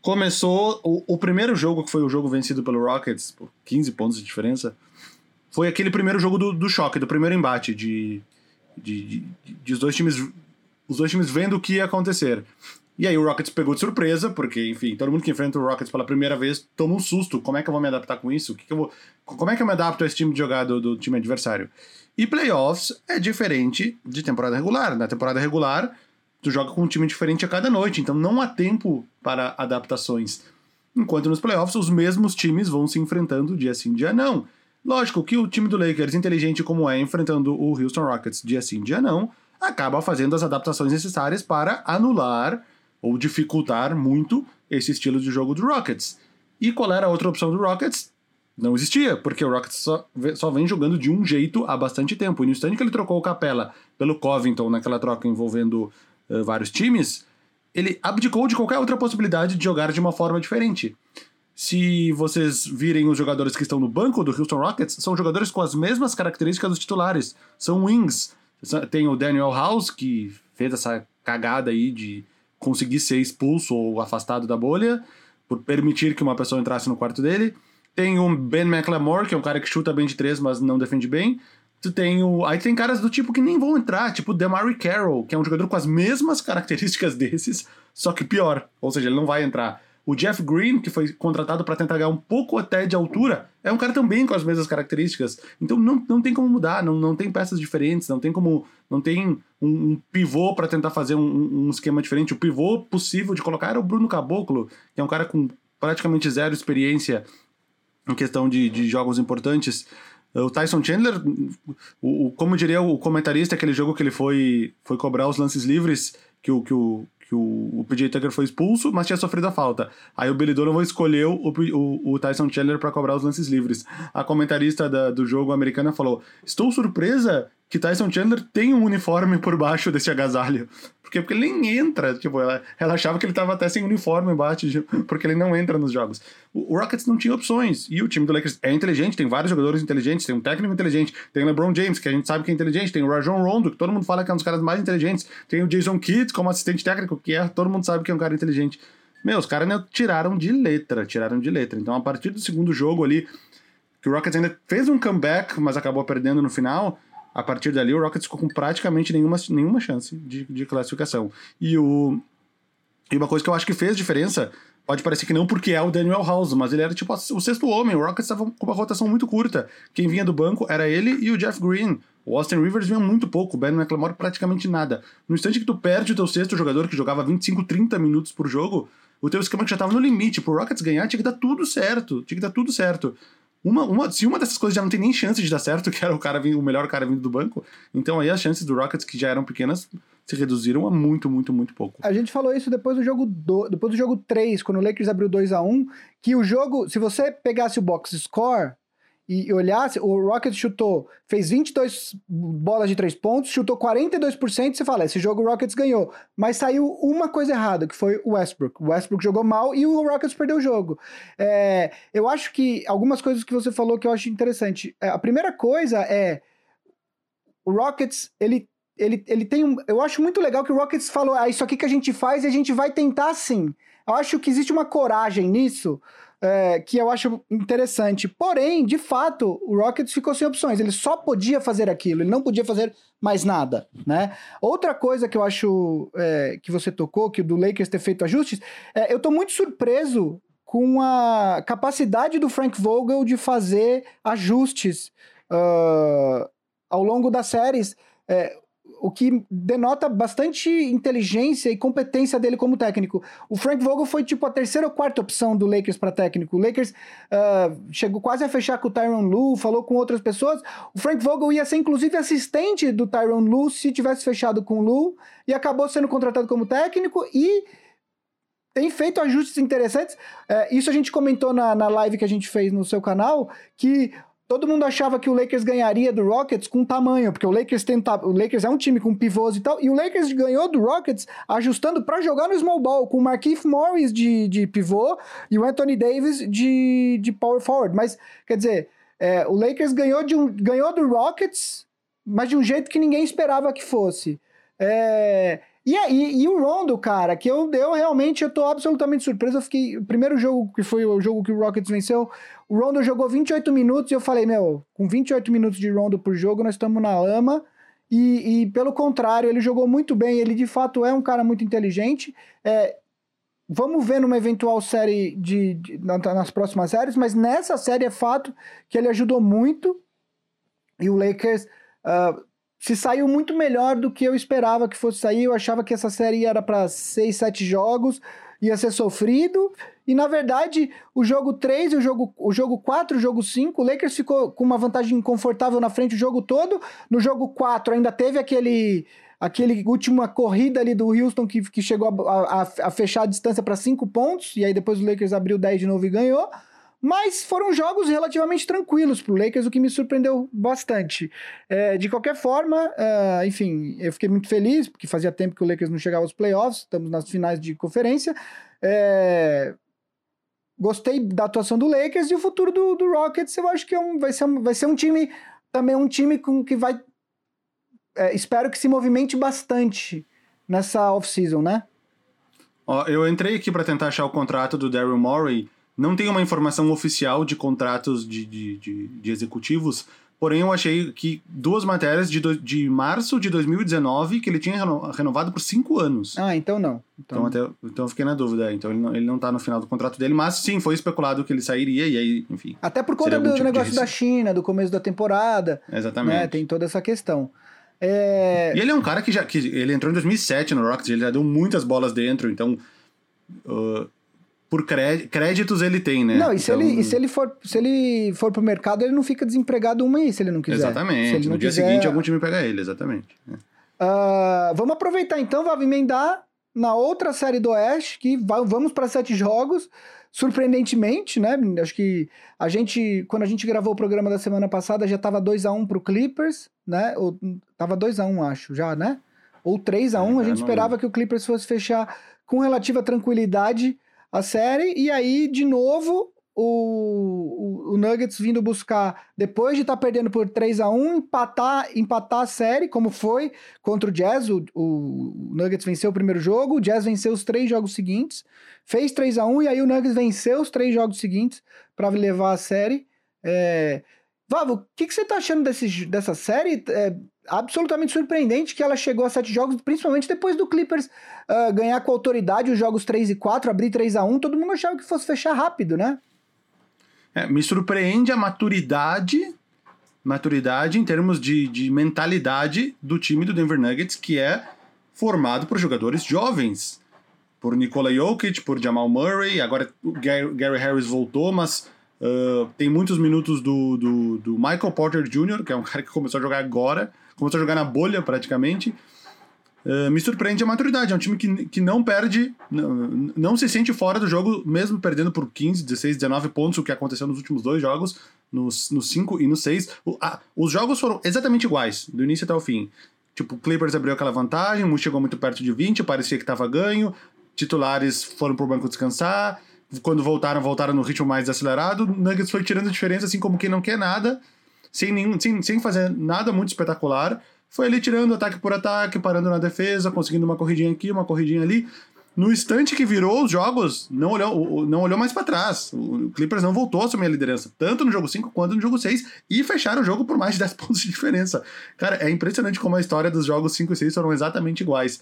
Speaker 3: começou o, o, primeiro jogo, que foi o jogo vencido pelo Rockets, por 15 pontos de diferença, foi aquele primeiro jogo do, do choque, do primeiro embate, de, de, de, de, os dois times os dois times vendo o que ia acontecer. E aí o Rockets pegou de surpresa, porque, enfim, todo mundo que enfrenta o Rockets pela primeira vez toma um susto. Como é que eu vou me adaptar com isso? Que, que vou, como é que eu me adapto a esse time de jogada do, do time adversário? E playoffs é diferente de temporada regular. Na temporada regular, tu joga com um time diferente a cada noite, então não há tempo para adaptações. Enquanto nos playoffs, os mesmos times vão se enfrentando dia sim, dia não. Lógico que o time do Lakers, inteligente como é, enfrentando o Houston Rockets dia sim, dia não, acaba fazendo as adaptações necessárias para anular ou dificultar muito esse estilo de jogo do Rockets. E qual era a outra opção do Rockets? Não existia, porque o Rockets só, só vem jogando de um jeito há bastante tempo. E no instante que ele trocou o Capela pelo Covington naquela troca envolvendo uh, vários times, ele abdicou de qualquer outra possibilidade de jogar de uma forma diferente. Se vocês virem os jogadores que estão no banco do Houston Rockets, são jogadores com as mesmas características dos titulares. São wings. Tem o Daniel House, que fez essa cagada aí de conseguir ser expulso ou afastado da bolha, por permitir que uma pessoa entrasse no quarto dele. Tem o Ben McLemore, que é um cara que chuta bem de três, mas não defende bem. Tu tem o. Aí tem caras do tipo que nem vão entrar, tipo o Demary Carroll, que é um jogador com as mesmas características desses, só que pior. Ou seja, ele não vai entrar. O Jeff Green, que foi contratado para tentar ganhar um pouco até de altura, é um cara também com as mesmas características. Então não, não tem como mudar, não, não tem peças diferentes, não tem como. Não tem um, um pivô para tentar fazer um, um, esquema diferente. O pivô possível de colocar era o Bruno Caboclo, que é um cara com praticamente zero experiência em questão de, de jogos importantes. O Tyson Chandler, o, o, como diria o comentarista, aquele jogo que ele foi, foi cobrar os lances livres, que o, que o, que o, o PJ Tucker foi expulso, mas tinha sofrido a falta. Aí o Billy Donovan escolheu o, o, o Tyson Chandler para cobrar os lances livres. A comentarista da, do jogo americana falou: Estou surpresa que Tyson Chandler tem um uniforme por baixo desse agasalho. Porque, porque ele nem entra. Tipo, ela, ela achava que ele estava até sem uniforme embaixo, porque ele não entra nos jogos. O, o, Rockets não tinha opções. E o time do Lakers é inteligente, tem vários jogadores inteligentes, tem um técnico inteligente, tem o LeBron James, que a gente sabe que é inteligente, tem o Rajon Rondo, que todo mundo fala que é um dos caras mais inteligentes, tem o Jason Kidd como assistente técnico, que é, todo mundo sabe que é um cara inteligente. Meu, os caras né, tiraram de letra, tiraram de letra. Então, a partir do segundo jogo ali, que o Rockets ainda fez um comeback, mas acabou perdendo no final a partir dali, o Rockets ficou com praticamente nenhuma, nenhuma chance de, de classificação. E, o, e uma coisa que eu acho que fez diferença, pode parecer que não porque é o Daniel House, mas ele era tipo o sexto homem. O Rockets estava com uma rotação muito curta. Quem vinha do banco era ele e o Jeff Green. O Austin Rivers vinha muito pouco, o Ben McLemore praticamente nada. No instante que tu perde o teu sexto jogador, que jogava 25, 30 minutos por jogo, o teu esquema já estava no limite. Pro Rockets ganhar, tinha que dar tudo certo. Tinha que dar tudo certo. Uma, uma, se uma dessas coisas já não tem nem chance de dar certo, que era o cara vindo, o melhor cara vindo do banco, então aí as chances do Rockets, que já eram pequenas, se reduziram a muito, muito, muito pouco.
Speaker 2: A gente falou isso depois do jogo do, depois do jogo 3, quando o Lakers abriu 2 a 1 que o jogo, se você pegasse o box score, e olhasse, o Rockets chutou, fez 22 bolas de 3 pontos, chutou 42%, você fala, esse jogo o Rockets ganhou. Mas saiu uma coisa errada, que foi o Westbrook. O Westbrook jogou mal e o Rockets perdeu o jogo. É, eu acho que algumas coisas que você falou que eu acho interessante. É, a primeira coisa é o Rockets, ele ele, ele tem um. Eu acho muito legal que o Rockets falou: ah, isso aqui que a gente faz e a gente vai tentar sim. Eu acho que existe uma coragem nisso é, que eu acho interessante. Porém, de fato, o Rockets ficou sem opções. Ele só podia fazer aquilo, ele não podia fazer mais nada, né? Outra coisa que eu acho é, que você tocou, que o do Lakers ter feito ajustes, é, eu tô muito surpreso com a capacidade do Frank Vogel de fazer ajustes uh, ao longo das séries. É, o que denota bastante inteligência e competência dele como técnico. O Frank Vogel foi tipo a terceira ou quarta opção do Lakers para técnico. O Lakers uh, chegou quase a fechar com o Tyron Lue, falou com outras pessoas. O Frank Vogel ia ser inclusive assistente do Tyron Lue se tivesse fechado com o Lue e acabou sendo contratado como técnico e tem feito ajustes interessantes. Uh, isso a gente comentou na, na live que a gente fez no seu canal, que Todo mundo achava que o Lakers ganharia do Rockets com tamanho, porque o Lakers tenta, o Lakers é um time com pivôs e tal, e o Lakers ganhou do Rockets ajustando para jogar no small ball, com o Marquise Morris de, de pivô e o Anthony Davis de, de power forward. Mas, quer dizer, é, o Lakers ganhou, de um, ganhou do Rockets, mas de um jeito que ninguém esperava que fosse. É, e, e, e, o Rondo, cara, que eu, eu realmente eu tô absolutamente surpreso. Eu fiquei. O primeiro jogo, que foi o jogo que o Rockets venceu, o Rondo jogou 28 minutos e eu falei, meu, com 28 minutos de Rondo por jogo, nós estamos na lama. E, e, pelo contrário, ele jogou muito bem. Ele de fato é um cara muito inteligente. É, vamos ver numa eventual série de, de, nas próximas séries, mas nessa série é fato que ele ajudou muito. E o Lakers. Uh, se saiu muito melhor do que eu esperava que fosse sair. Eu achava que essa série era para 6, 7 jogos, ia ser sofrido. E na verdade, o jogo 3, o jogo, o jogo 4, o jogo 5, o Lakers ficou com uma vantagem confortável na frente o jogo todo. No jogo 4 ainda teve aquele aquele última corrida ali do Houston que, que chegou a, a, a fechar a distância para 5 pontos, e aí depois o Lakers abriu 10 de novo e ganhou. Mas foram jogos relativamente tranquilos para o Lakers, o que me surpreendeu bastante. É, de qualquer forma, uh, enfim, eu fiquei muito feliz, porque fazia tempo que o Lakers não chegava aos playoffs, estamos nas finais de conferência. É, gostei da atuação do Lakers e o futuro do, do Rockets, eu acho que é um, vai, ser um, vai ser um time, também um time com que vai. É, espero que se movimente bastante nessa off-season, né?
Speaker 3: Ó, eu entrei aqui para tentar achar o contrato do Daryl Morey. Não tem uma informação oficial de contratos de, de, de, de executivos, porém eu achei que duas matérias de, do, de março de 2019 que ele tinha reno, renovado por cinco anos.
Speaker 2: Ah, então não.
Speaker 3: Então, até, então eu fiquei na dúvida. Então ele não, ele não tá no final do contrato dele, mas sim, foi especulado que ele sairia e aí, enfim.
Speaker 2: Até por conta do
Speaker 3: tipo
Speaker 2: negócio da. China, do começo da temporada,
Speaker 3: Exatamente.
Speaker 2: né? Tem toda essa questão. É,
Speaker 3: E ele é um cara que já. Que ele entrou em 2007 no Rockets, ele já deu muitas bolas dentro, então. uh, por cré- créditos ele tem, né?
Speaker 2: Não, e se,
Speaker 3: Então,
Speaker 2: ele, e se ele for se ele for pro mercado, ele não fica desempregado um mês se ele não quiser. Se
Speaker 3: Exatamente. No dia
Speaker 2: quiser-
Speaker 3: seguinte, algum time pega ele, exatamente.
Speaker 2: Ah, vamos aproveitar então, vamos emendar na outra série do Oeste, que vai- vamos para sete jogos. Surpreendentemente, né? Acho que a gente, quando a gente gravou o programa da semana passada, já tava 2 a 1 pro Clippers, né? Ou, tava 2 a 1 acho, já, né? Ou 3 a 1
Speaker 3: É,
Speaker 2: a gente
Speaker 3: não
Speaker 2: esperava que o Clippers fosse fechar com relativa tranquilidade a série, e aí, de novo, o, o, o Nuggets vindo buscar, depois de estar perdendo por 3 a 1 empatar, empatar a série, como foi contra o Jazz. O, o Nuggets venceu o primeiro jogo, o Jazz venceu os três jogos seguintes, fez 3 a 1 e aí o Nuggets venceu os três jogos seguintes para levar a série. É... Vavo, o que, que você tá achando desse, dessa série? É absolutamente surpreendente que ela chegou a sete jogos, principalmente depois do Clippers ah, ganhar com autoridade os jogos 3 e 4, abrir 3 a 1 todo mundo achava que fosse fechar rápido, né?
Speaker 3: É, me surpreende a maturidade, maturidade em termos de, de mentalidade do time do Denver Nuggets, que é formado por jogadores jovens. Por Nikola Jokic, por Jamal Murray, agora o Gary, Gary Harris voltou, mas uh, tem muitos minutos do, do, do Michael Porter Jr., que é um cara que começou a jogar agora, começou a jogar na bolha praticamente. Uh, me surpreende a maturidade. É um time que, que não perde, não, não se sente fora do jogo, mesmo perdendo por 15, 16, 19 pontos, o que aconteceu nos últimos dois jogos, nos 5 e no 6. os jogos foram exatamente iguais, do início até o fim. Tipo, o Clippers abriu aquela vantagem, o chegou muito perto de 20, parecia que estava ganho, titulares foram pro banco descansar, quando voltaram, voltaram no ritmo mais acelerado, o Nuggets foi tirando a diferença, assim como quem não quer nada, sem, nenhum, sem, sem fazer nada muito espetacular, foi ali tirando ataque por ataque, parando na defesa, conseguindo uma corridinha aqui, uma corridinha ali. No instante que virou os jogos, não olhou, não olhou mais para trás. O Clippers não voltou a assumir a liderança, tanto no jogo 5 quanto no jogo 6, e fecharam o jogo por mais de 10 pontos de diferença. Cara, é impressionante como a história dos jogos 5 e 6 foram exatamente iguais.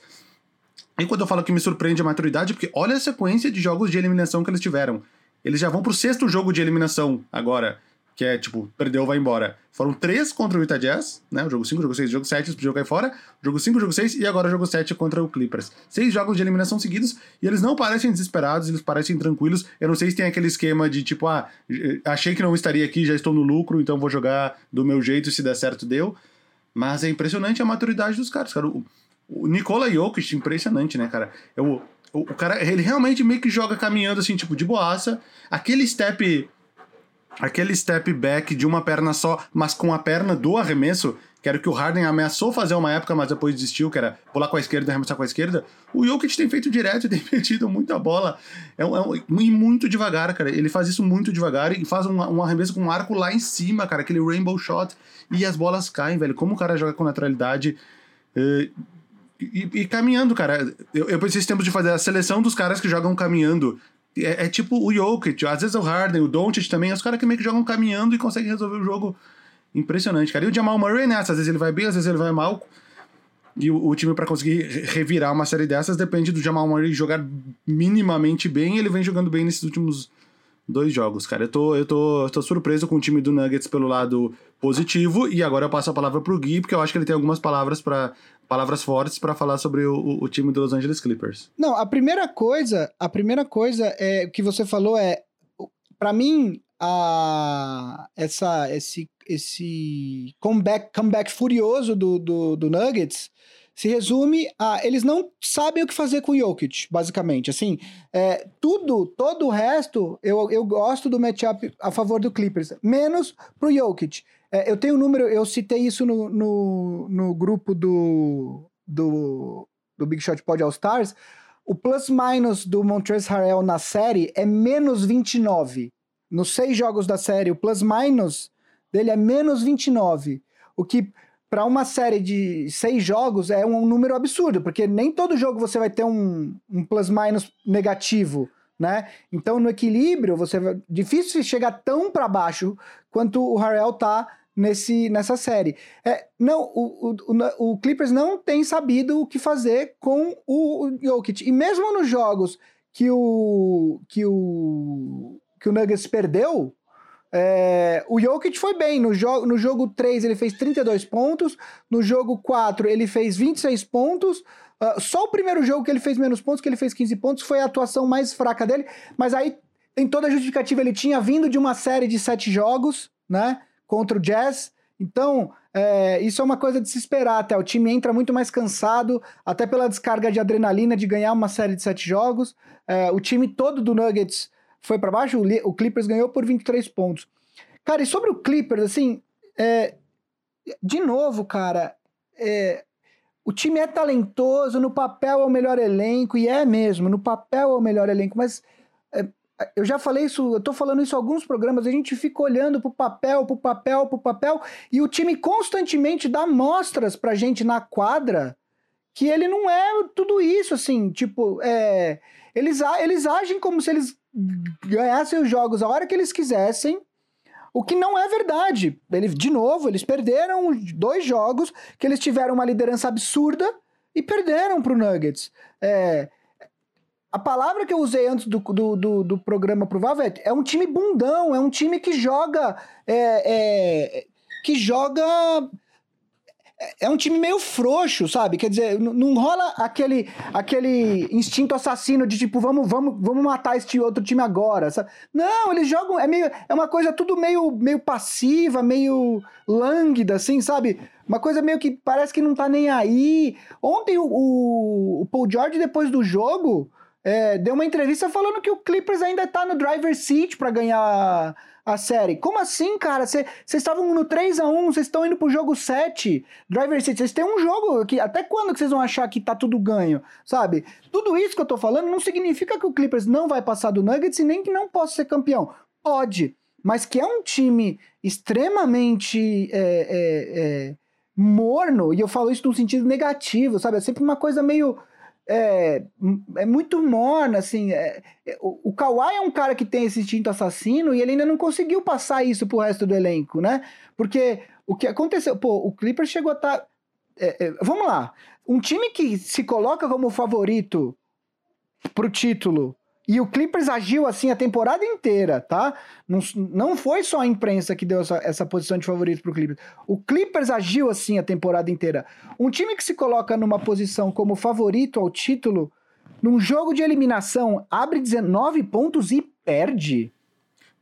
Speaker 3: E quando eu falo que me surpreende a maturidade, porque olha a sequência de jogos de eliminação que eles tiveram. Eles já vão pro sexto jogo de eliminação agora que é tipo, perdeu, vai embora. Foram três contra o Utah Jazz, né? O jogo 5, jogo 6, jogo 7, eles podiam cair fora. Jogo 5, jogo 6 e agora jogo 7 contra o Clippers. Seis jogos de eliminação seguidos e eles não parecem desesperados, eles parecem tranquilos. Eu não sei se tem aquele esquema de tipo, ah, achei que não estaria aqui, já estou no lucro, então vou jogar do meu jeito, se der certo, deu. Mas é impressionante a maturidade dos caras, cara. O, o Nikola Jokic, impressionante, né, cara? Eu, o, o cara, ele realmente meio que joga caminhando assim, tipo, de boaça. Aquele step aquele step back de uma perna só, mas com a perna do arremesso, que era o que o Harden ameaçou fazer uma época, mas depois desistiu, que era pular com a esquerda e arremessar com a esquerda. O Jokic tem feito direto e tem metido muita bola. É, é e muito devagar, cara. Ele faz isso muito devagar e faz um, um, arremesso com um arco lá em cima, cara, aquele rainbow shot. E as bolas caem, velho. Como o cara joga com naturalidade. Uh, e, e, caminhando, cara. Eu, eu esse tempo de fazer a seleção dos caras que jogam caminhando. É, é, tipo o Jokic, às vezes é o Harden, o Doncic também, os caras que meio que jogam caminhando e conseguem resolver o jogo. Impressionante, cara. E o Jamal Murray nessa, às vezes ele vai bem, às vezes ele vai mal. E o, o time para conseguir revirar uma série dessas depende do Jamal Murray jogar minimamente bem, ele vem jogando bem nesses últimos dois jogos, cara. Eu tô, eu tô, eu tô surpreso com o time do Nuggets pelo lado positivo, e agora eu passo a palavra pro Gui, porque eu acho que ele tem algumas palavras para palavras fortes para falar sobre o, o, time do Los Angeles Clippers.
Speaker 2: Não, a primeira coisa, a primeira coisa é que você falou é, para mim, a essa esse esse comeback comeback furioso do, do, do, Nuggets se resume a eles não sabem o que fazer com o Jokic, basicamente. Assim, é, tudo, todo o resto, eu, eu gosto do matchup a favor do Clippers, menos pro Jokic. É, eu tenho um número, eu citei isso no, no, no grupo do, do, do Big Shot Pod All Stars. O plus-minus do Montrezl Harrell na série é menos 29. Nos seis jogos da série, o plus-minus dele é menos 29. O que para uma série de seis jogos é um, número absurdo, porque nem todo jogo você vai ter um, um plus-minus negativo, né? Então, no equilíbrio, você difícil chegar tão para baixo quanto o Harrell tá nesse, nessa série. É, não, o, o, o, Clippers não tem sabido o que fazer com o Jokic. E mesmo nos jogos que o, que o, que o Nuggets perdeu, é, o Jokic foi bem. No, jo no jogo 3 ele fez 32 pontos. No jogo 4 ele fez 26 pontos. Uh, só o primeiro jogo que ele fez menos pontos, que ele fez 15 pontos, foi a atuação mais fraca dele. Mas aí tem toda a justificativa. Ele tinha vindo de uma série de sete jogos, né? Contra o Jazz. Então, é, isso é uma coisa de se esperar até. O time entra muito mais cansado, até pela descarga de adrenalina de ganhar uma série de sete jogos. É, o time todo do Nuggets foi para baixo, o, Clippers ganhou por 23 pontos. Cara, e sobre o Clippers, assim, é, de novo, cara, é, o time é talentoso, no papel é o melhor elenco, e é mesmo, no papel é o melhor elenco, mas é, eu já falei isso, eu tô falando isso em alguns programas, a gente fica olhando pro papel, pro papel, pro papel, e o time constantemente dá mostras pra gente na quadra que ele não é tudo isso, assim, tipo, é, eles, eles agem como se eles ganhassem os jogos a hora que eles quisessem, o que não é verdade. Ele, de novo, eles perderam dois jogos que eles tiveram uma liderança absurda e perderam para o Nuggets. É, a palavra que eu usei antes do, do, do, do programa provável é, é um time bundão, é um time que joga. É, é, que joga é um time meio frouxo, sabe? Quer dizer, não rola aquele, aquele instinto assassino de tipo, vamos, vamos, vamos matar este outro time agora. Sabe? Não, eles jogam. É, meio, é uma coisa tudo meio, meio passiva, meio lânguida, assim, sabe? Uma coisa meio que parece que não tá nem aí. Ontem o, o, o Paul George, depois do jogo, é, deu uma entrevista falando que o Clippers ainda tá no driver seat para ganhar a série. Como assim, cara? Vocês estavam no 3 a 1 vocês estão indo pro jogo 7. Driver seat, vocês têm um jogo que até quando que vocês vão achar que tá tudo ganho, sabe? Tudo isso que eu tô falando não significa que o Clippers não vai passar do Nuggets e nem que não possa ser campeão. Pode, mas que é um time extremamente é, é, é, morno, e eu falo isso num sentido negativo, sabe? É sempre uma coisa meio é, é muito morna, assim. É, é, o, o Kawhi é um cara que tem esse instinto assassino e ele ainda não conseguiu passar isso pro resto do elenco, né? Porque o que aconteceu, pô, o Clippers chegou a estar. Tá, é, é, vamos lá. Um time que se coloca como favorito pro título e o Clippers agiu assim a temporada inteira, tá? Não, não foi só a imprensa que deu essa, essa posição de favorito pro Clippers. O Clippers agiu assim a temporada inteira. Um time que se coloca numa posição como favorito ao título, num jogo de eliminação, abre 19 pontos e perde.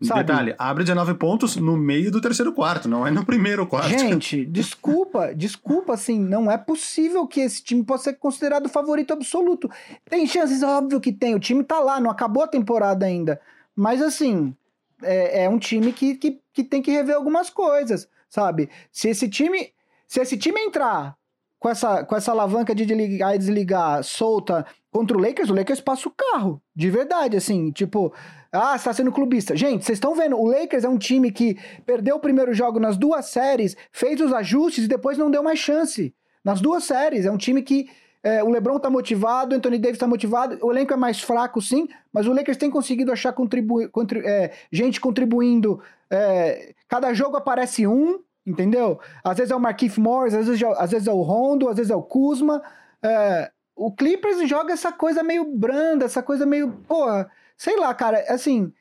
Speaker 3: Sabe? Detalhe, abre 19 pontos no meio do terceiro quarto, não é no primeiro quarto.
Speaker 2: Gente, desculpa, desculpa, assim, não é possível que esse time possa ser considerado favorito absoluto. Tem chances, óbvio que tem, o time tá lá, não acabou a temporada ainda. Mas, assim, é, é um time que, que, que tem que rever algumas coisas, sabe? Se esse time, se esse time entrar com essa, com essa alavanca de ligar e desligar solta contra o Lakers, o Lakers passa o carro, de verdade, assim, tipo, ah, está sendo clubista. Gente, vocês estão vendo, o Lakers é um time que perdeu o primeiro jogo nas duas séries, fez os ajustes e depois não deu mais chance. Nas duas séries, é um time que é, o LeBron tá motivado, o Anthony Davis tá motivado, o elenco é mais fraco, sim, mas o Lakers tem conseguido achar contribu é, gente contribuindo. É, cada jogo aparece um, entendeu? Às vezes é o Marquise Morris, às vezes, é, às vezes é o Rondo, às vezes é o Kuzma. É, o Clippers joga essa coisa meio branda, essa coisa meio. Porra, sei lá, cara, assim.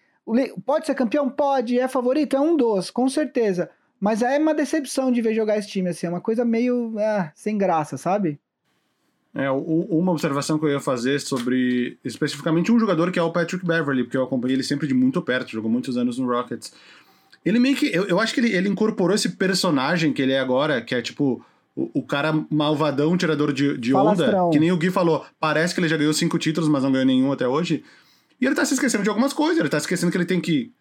Speaker 2: Pode ser campeão? Pode. É favorito? É um dos, com certeza. Mas é uma decepção de ver jogar esse time, assim. É uma coisa meio ah, sem graça, sabe?
Speaker 3: É, uma observação que eu ia fazer sobre especificamente um jogador que é o Patrick Beverly, porque eu acompanhei ele sempre de muito perto, jogou muitos anos no Rockets. Ele meio que. Eu, eu acho que ele, ele incorporou esse personagem que ele é agora, que é tipo. O, o cara malvadão, tirador de, de onda, que nem o Gui falou. Parece que ele já ganhou cinco títulos, mas não ganhou nenhum até hoje. E ele tá se esquecendo de algumas coisas. Ele tá esquecendo que ele tem que.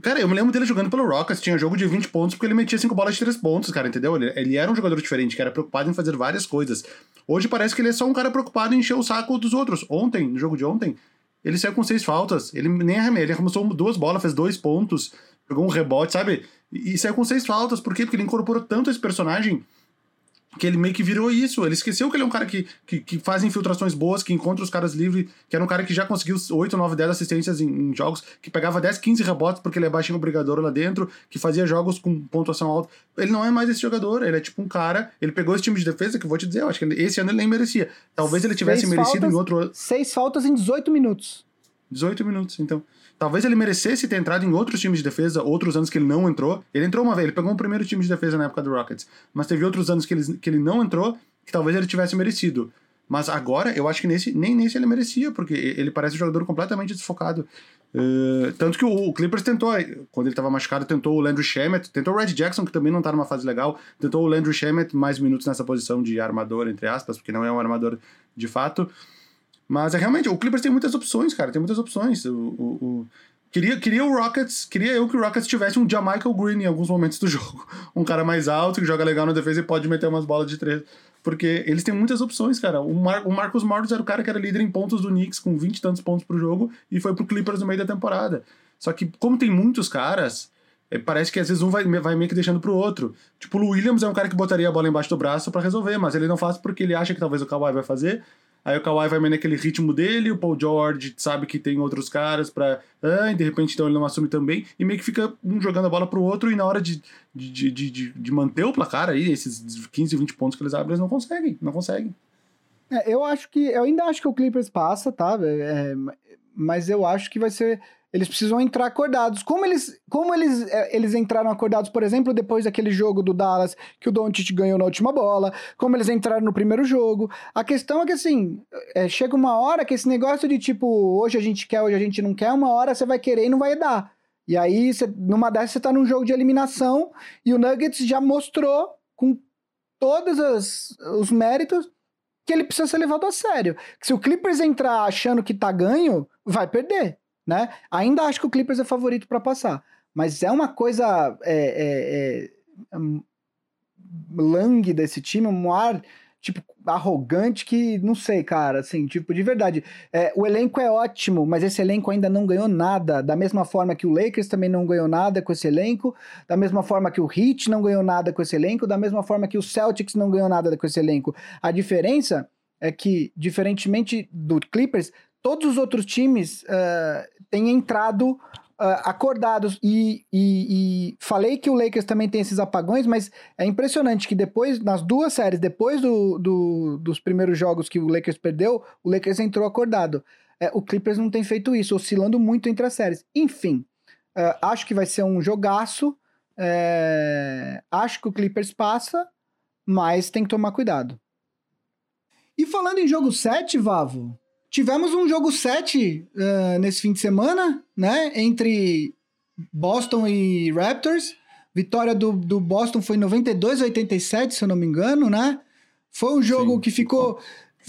Speaker 3: Cara, eu me lembro dele jogando pelo Rockets, tinha jogo de 20 pontos porque ele metia 5 bolas de 3 pontos, cara, entendeu? Ele, ele era um jogador diferente, que era preocupado em fazer várias coisas. Hoje parece que ele é só um cara preocupado em encher o saco dos outros. Ontem, no jogo de ontem, ele saiu com seis faltas. Ele nem arremessou, ele arremessou duas bolas, fez dois pontos pegou um rebote, sabe? E, saiu com seis faltas. Por quê? Porque ele incorporou tanto esse personagem que ele meio que virou isso. Ele esqueceu que ele é um cara que, que, que faz infiltrações boas, que encontra os caras livres, que era um cara que já conseguiu 8, 9, 10 assistências em, em jogos, que pegava 10, 15 rebotes porque ele é baixinho obrigador lá dentro, que fazia jogos com pontuação alta. Ele não é mais esse jogador, ele é tipo um cara. Ele pegou esse time de defesa que eu vou te dizer, eu acho que esse ano ele nem merecia. Talvez ele tivesse
Speaker 2: Seis
Speaker 3: merecido
Speaker 2: faltas,
Speaker 3: em outro.
Speaker 2: Seis faltas em 18 minutos.
Speaker 3: 18 minutos, então. Talvez ele merecesse ter entrado em outros times de defesa, outros anos que ele não entrou. Ele entrou uma vez, ele pegou o primeiro time de defesa na época do Rockets. Mas teve outros anos que ele, que ele não entrou, que talvez ele tivesse merecido. Mas agora, eu acho que nesse, nem nesse ele merecia, porque ele parece um jogador completamente desfocado. Uh, tanto que o, o, Clippers tentou, quando ele estava machucado, tentou o Landry Shamet, tentou o Red Jackson, que também não está numa fase legal, tentou o Landry Shamet mais minutos nessa posição de armador, entre aspas, porque não é um armador de fato. Mas é realmente, o Clippers tem muitas opções, cara, tem muitas opções. O, o, o, queria, queria o Rockets, queria eu que o Rockets tivesse um Jamichael Green em alguns momentos do jogo. Um cara mais alto, que joga legal na defesa e pode meter umas bolas de três. Porque eles têm muitas opções, cara. O, Mar o Marcos Morris era o cara que era líder em pontos do Knicks, com 20 e tantos pontos pro jogo, e foi pro Clippers no meio da temporada. Só que, como tem muitos caras, é, parece que às vezes um vai, vai meio que deixando pro outro. Tipo, o Williams é um cara que botaria a bola embaixo do braço para resolver, mas ele não faz porque ele acha que talvez o Kawhi vai fazer. Aí o Kawhi vai meio naquele ritmo dele, o Paul George sabe que tem outros caras pra. Ah, e de repente então ele não assume também. E meio que fica um jogando a bola pro outro, e na hora de, de, de, de, de manter o placar aí, esses 15, 20 pontos que eles abrem, eles não conseguem. Não conseguem.
Speaker 2: É, eu acho que. Eu ainda acho que o Clippers passa, tá? É, mas eu acho que vai ser. Eles precisam entrar acordados. Como eles, como eles, é, eles entraram acordados, por exemplo, depois daquele jogo do Dallas que o Doncic ganhou na última bola, como eles entraram no primeiro jogo. A questão é que assim, é, chega uma hora que esse negócio de tipo, hoje a gente quer, hoje a gente não quer, uma hora você vai querer e não vai dar. E aí, cê, numa dessas, você tá num jogo de eliminação e o Nuggets já mostrou com todos as, os méritos que ele precisa ser levado a sério. Que se o Clippers entrar achando que tá ganho, vai perder né? Ainda acho que o Clippers é favorito para passar, mas é uma coisa é, é, é, desse time, um ar tipo arrogante que não sei, cara, assim, tipo de verdade. É, o elenco é ótimo, mas esse elenco ainda não ganhou nada. Da mesma forma que o Lakers também não ganhou nada com esse elenco, da mesma forma que o Heat não ganhou nada com esse elenco, da mesma forma que o Celtics não ganhou nada com esse elenco. A diferença é que, diferentemente do Clippers, todos os outros times uh, têm entrado uh, acordados. E, e, e, falei que o Lakers também tem esses apagões, mas é impressionante que depois, nas duas séries, depois do, do, dos primeiros jogos que o Lakers perdeu, o Lakers entrou acordado. É, o Clippers não tem feito isso, oscilando muito entre as séries. Enfim, uh, acho que vai ser um jogaço. É, acho que o Clippers passa, mas tem que tomar cuidado. E falando em jogo 7, Vavo, Tivemos um jogo 7 uh, eh, nesse fim de semana, né? Entre Boston e Raptors. Vitória do, do Boston foi 92 a 87, se eu não me engano, né? Foi um jogo Sim, que ficou.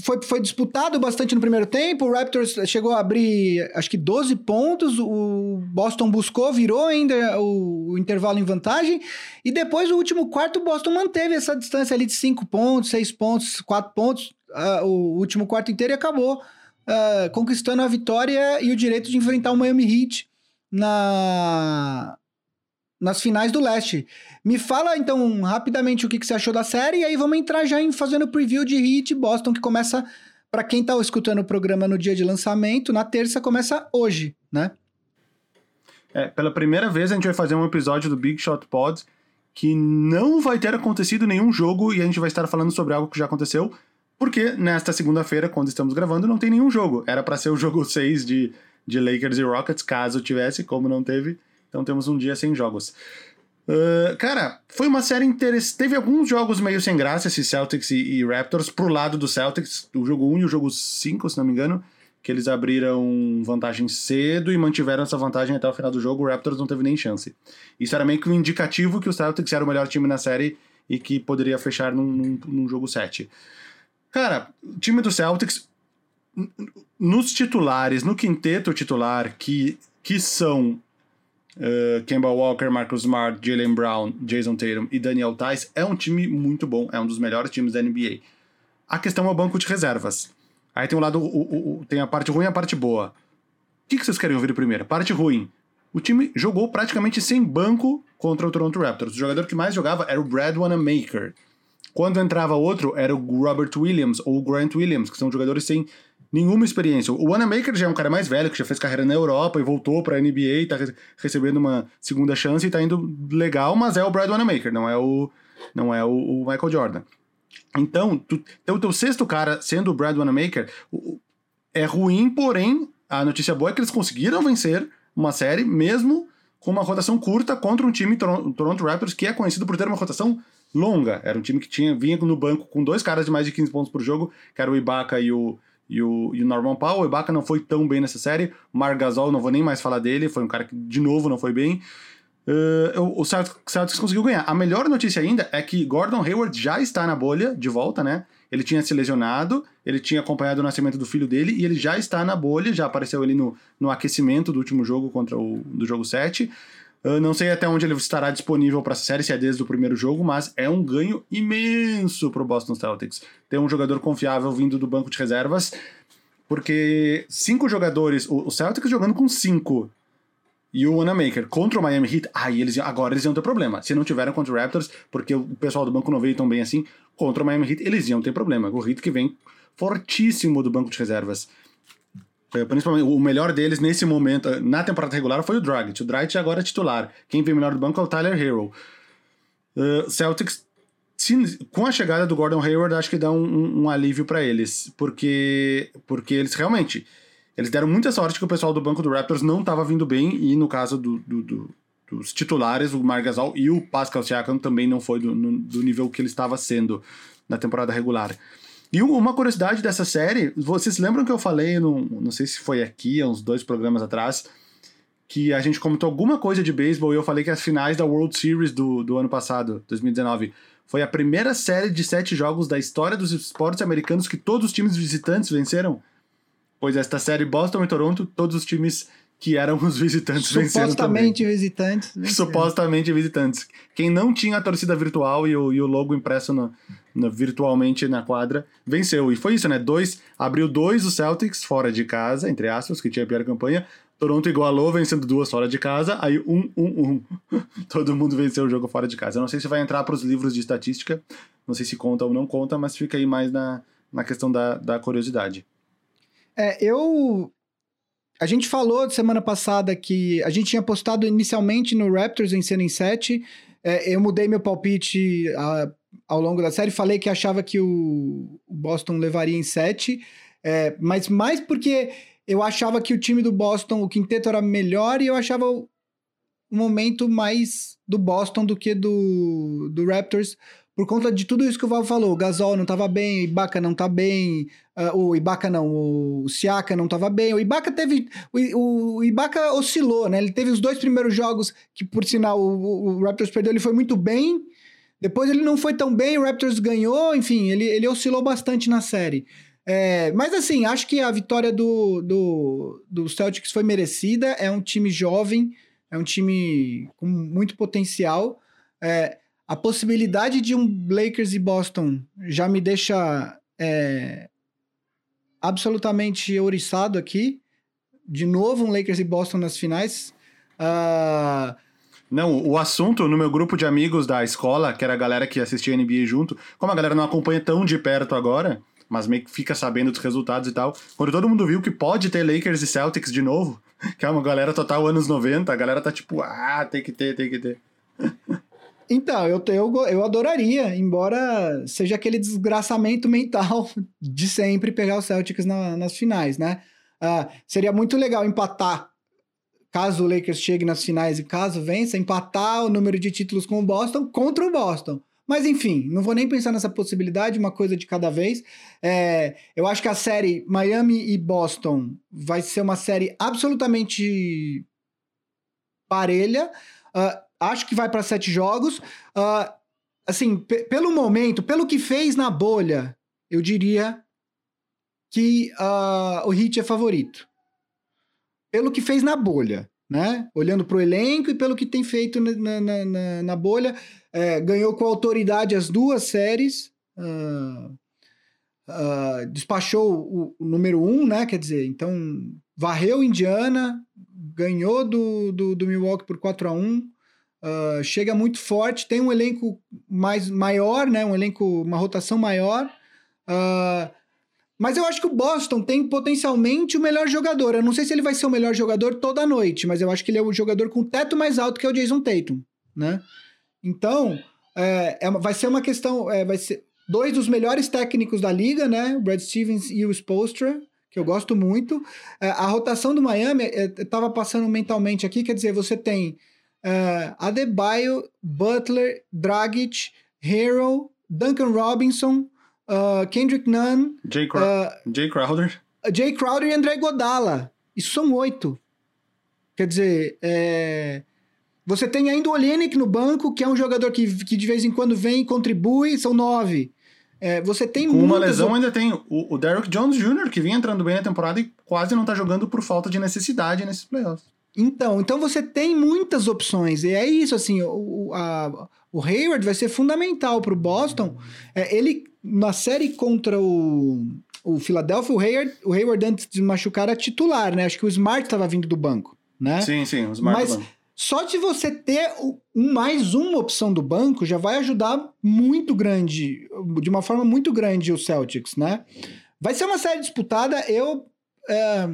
Speaker 2: Foi, foi disputado bastante no primeiro tempo. O Raptors chegou a abrir, acho que 12 pontos. O Boston buscou, virou ainda o, o intervalo em vantagem. E depois, no último quarto, o Boston manteve essa distância ali de 5 pontos, 6 pontos, 4 pontos. Uh, o último quarto inteiro e acabou uh, conquistando a vitória e o direito de enfrentar o Miami Heat na, nas finais do leste. Me fala então rapidamente o que, que você achou da série e aí vamos entrar já em fazendo o preview de Heat Boston que começa para quem está escutando o programa no dia de lançamento, na terça começa hoje, né?
Speaker 3: É, pela primeira vez a gente vai fazer um episódio do Big Shot Pods que não vai ter acontecido nenhum jogo e a gente vai estar falando sobre algo que já aconteceu, porque nesta segunda-feira, quando estamos gravando, não tem nenhum jogo. Era para ser o jogo 6 de, de Lakers e Rockets, caso tivesse, como não teve. Então temos um dia sem jogos. Uh, cara, foi uma série interessante. Teve alguns jogos meio sem graça, esse Celtics e, e, Raptors, pro lado do Celtics, o jogo 1 e o jogo 5, se não me engano, que eles abriram vantagem cedo e mantiveram essa vantagem até o final do jogo. O Raptors não teve nem chance. Isso era meio que um indicativo que o Celtics era o melhor time na série e que poderia fechar num, num, num jogo 7. Cara, o time do Celtics, nos titulares, no quinteto titular, que, que são uh, Kemba Walker, Marcus Smart, Jalen Brown, Jason Tatum e Daniel Tice, é um time muito bom, é um dos melhores times da NBA. A questão é o banco de reservas. Aí tem o lado, o, o, tem a parte ruim e a parte boa. O que, que vocês querem ouvir primeiro? Parte ruim. O time jogou praticamente sem banco contra o Toronto Raptors. O jogador que mais jogava era o Brad Wanamaker Quando entrava outro, era o Robert Williams ou o Grant Williams, que são jogadores sem nenhuma experiência. O Wanamaker já é um cara mais velho, que já fez carreira na Europa e voltou pra NBA, tá recebendo uma segunda chance e tá indo legal, mas é o Brad Wanamaker, não é o, não é o, o Michael Jordan. Então, tu, então, o teu sexto cara, sendo o Brad Wanamaker, é ruim, porém, a notícia boa é que eles conseguiram vencer uma série, mesmo com uma rotação curta contra um time, Toronto Raptors, que é conhecido por ter uma rotação longa. Era um time que tinha, vinha no banco com dois caras de mais de 15 pontos por jogo, que era o Ibaka e o, e o, e o Norman Powell. O Ibaka não foi tão bem nessa série. O Marc Gasol, não vou nem mais falar dele, foi um cara que, de novo, não foi bem. Uh, o Celtics conseguiu ganhar. A melhor notícia ainda é que Gordon Hayward já está na bolha, de volta, né? Ele tinha se lesionado, ele tinha acompanhado o nascimento do filho dele e ele já está na bolha, já apareceu ali no, no aquecimento do último jogo contra o do jogo 7. Uh, não sei até onde ele estará disponível para essa série, se é desde o primeiro jogo, mas é um ganho imenso para o Boston Celtics. Ter um jogador confiável vindo do banco de reservas, porque cinco jogadores, o Celtics jogando com cinco e o Wanamaker contra o Miami Heat, aí eles agora eles iam ter problema. Se não tiveram contra o Raptors, porque o pessoal do banco não veio tão bem assim, contra o Miami Heat eles iam ter problema. O Heat que vem fortíssimo do banco de reservas. É, principalmente o melhor deles nesse momento, na temporada regular, foi o Dragic. O Dragic agora é titular. Quem vem melhor do banco é o Tyler Hero. Uh, Celtics, com a chegada do Gordon Hayward, acho que dá um, um, um alívio para eles, porque, porque eles realmente eles deram muita sorte que o pessoal do banco do Raptors não estava vindo bem, e no caso do, do, do, dos titulares, o Margasol e o Pascal Siakam também não foi do, no, do nível que ele estava sendo na temporada regular. E uma curiosidade dessa série, vocês lembram que eu falei, no, não sei se foi aqui, há uns dois programas atrás, que a gente comentou alguma coisa de beisebol e eu falei que as finais da World Series do, do ano passado, 2019, foi a primeira série de sete jogos da história dos esportes americanos que todos os times visitantes venceram? Pois esta série Boston e Toronto, todos os times que eram os visitantes venceram
Speaker 2: Supostamente visitantes.
Speaker 3: Venceram. Supostamente visitantes. Quem não tinha a torcida virtual e o, e o logo impresso no, virtualmente na quadra, venceu. E foi isso, né? Dois, abriu dois o Celtics fora de casa, entre aspas, que tinha a pior campanha. Toronto igualou, vencendo duas fora de casa. Aí um, um, um. Todo mundo venceu o jogo fora de casa. Eu não sei se vai entrar para os livros de estatística. Não sei se conta ou não conta, mas fica aí mais na, na questão da, da curiosidade.
Speaker 2: É, eu. A gente falou semana passada que a gente tinha postado inicialmente no Raptors vencendo em 7. É, eu mudei meu palpite ao longo da série, falei que achava que o, Boston levaria em 7, é, mas mais porque eu achava que o time do Boston, o quinteto era melhor e eu achava o, o momento mais do Boston do que do, do Raptors por conta de tudo isso que o Val falou. O Gasol não estava bem, o Ibaka não está bem, uh, o Ibaka não, o Siaka não estava bem. O Ibaka teve. O, o, Ibaka oscilou, né? Ele teve os dois primeiros jogos que, por sinal, o, o, Raptors perdeu, ele foi muito bem. Depois ele não foi tão bem, o Raptors ganhou, enfim, ele, ele oscilou bastante na série. É, mas assim, acho que a vitória do, do, do Celtics foi merecida. É um time jovem, é um time com muito potencial. É, a possibilidade de um Lakers e Boston já me deixa é, absolutamente ouriçado aqui. De novo, um Lakers e Boston nas finais. Uh...
Speaker 3: Não, o assunto no meu grupo de amigos da escola, que era a galera que assistia NBA junto, como a galera não acompanha tão de perto agora, mas meio que fica sabendo dos resultados e tal. Quando todo mundo viu que pode ter Lakers e Celtics de novo, que é uma galera total anos 90, a galera tá tipo, ah, tem que ter, tem que ter.
Speaker 2: Então, eu, eu, eu adoraria, embora seja aquele desgraçamento mental de sempre pegar o Celtics na, nas finais, né? Uh, seria muito legal empatar, caso o Lakers chegue nas finais e caso vença, empatar o número de títulos com o Boston contra o Boston. Mas enfim, não vou nem pensar nessa possibilidade, uma coisa de cada vez. É, eu acho que a série Miami e Boston vai ser uma série absolutamente parelha. Uh, Acho que vai para sete jogos. Uh, assim, pelo momento, pelo que fez na bolha, eu diria que uh, o Heat é favorito. Pelo que fez na bolha, né? Olhando para o elenco e pelo que tem feito na, na, na, na bolha, é, ganhou com autoridade as duas séries. Uh, uh, despachou o, o, número um, né? Quer dizer, então varreu Indiana, ganhou do, do, do Milwaukee por 4 a 1 Uh, chega muito forte, tem um elenco mais maior, né? Um elenco, uma rotação maior. Uh, mas eu acho que o Boston tem potencialmente o melhor jogador. Eu não sei se ele vai ser o melhor jogador toda noite, mas eu acho que ele é o jogador com teto mais alto que é o Jason Tatum, né? Então, é, é vai ser uma questão. É, vai ser dois dos melhores técnicos da liga, né? O Brad Stevens e o Spolstra, que eu gosto muito. É, a rotação do Miami, é, eu tava passando mentalmente aqui, quer dizer, você tem Adebayo, Butler, Dragic, Hero, Duncan Robinson, uh, Kendrick Nunn,
Speaker 3: Jay, uh, Jay Crowder,
Speaker 2: Jay Crowder e André Godala. Isso são oito. Quer dizer, é... você tem ainda o Olenek no banco, que é um jogador que, que de vez em quando vem e contribui, são nove. É, você tem
Speaker 3: Com uma lesão op... ainda tem o, o Derrick Jones Jr., que vinha entrando bem na temporada e quase não tá jogando por falta de necessidade nesses playoffs.
Speaker 2: Então, então você tem muitas opções. E é isso, assim, o, a, o Hayward vai ser fundamental para o Boston. É, ele, na série contra o, o Philadelphia, o Hayward, o Hayward antes de machucar era titular, né? Acho que o Smart estava vindo do banco, né?
Speaker 3: Sim, sim, o Smart
Speaker 2: Mas só de você ter um, mais uma opção do banco já vai ajudar muito grande, de uma forma muito grande o Celtics, né? Vai ser uma série disputada. Eu... É,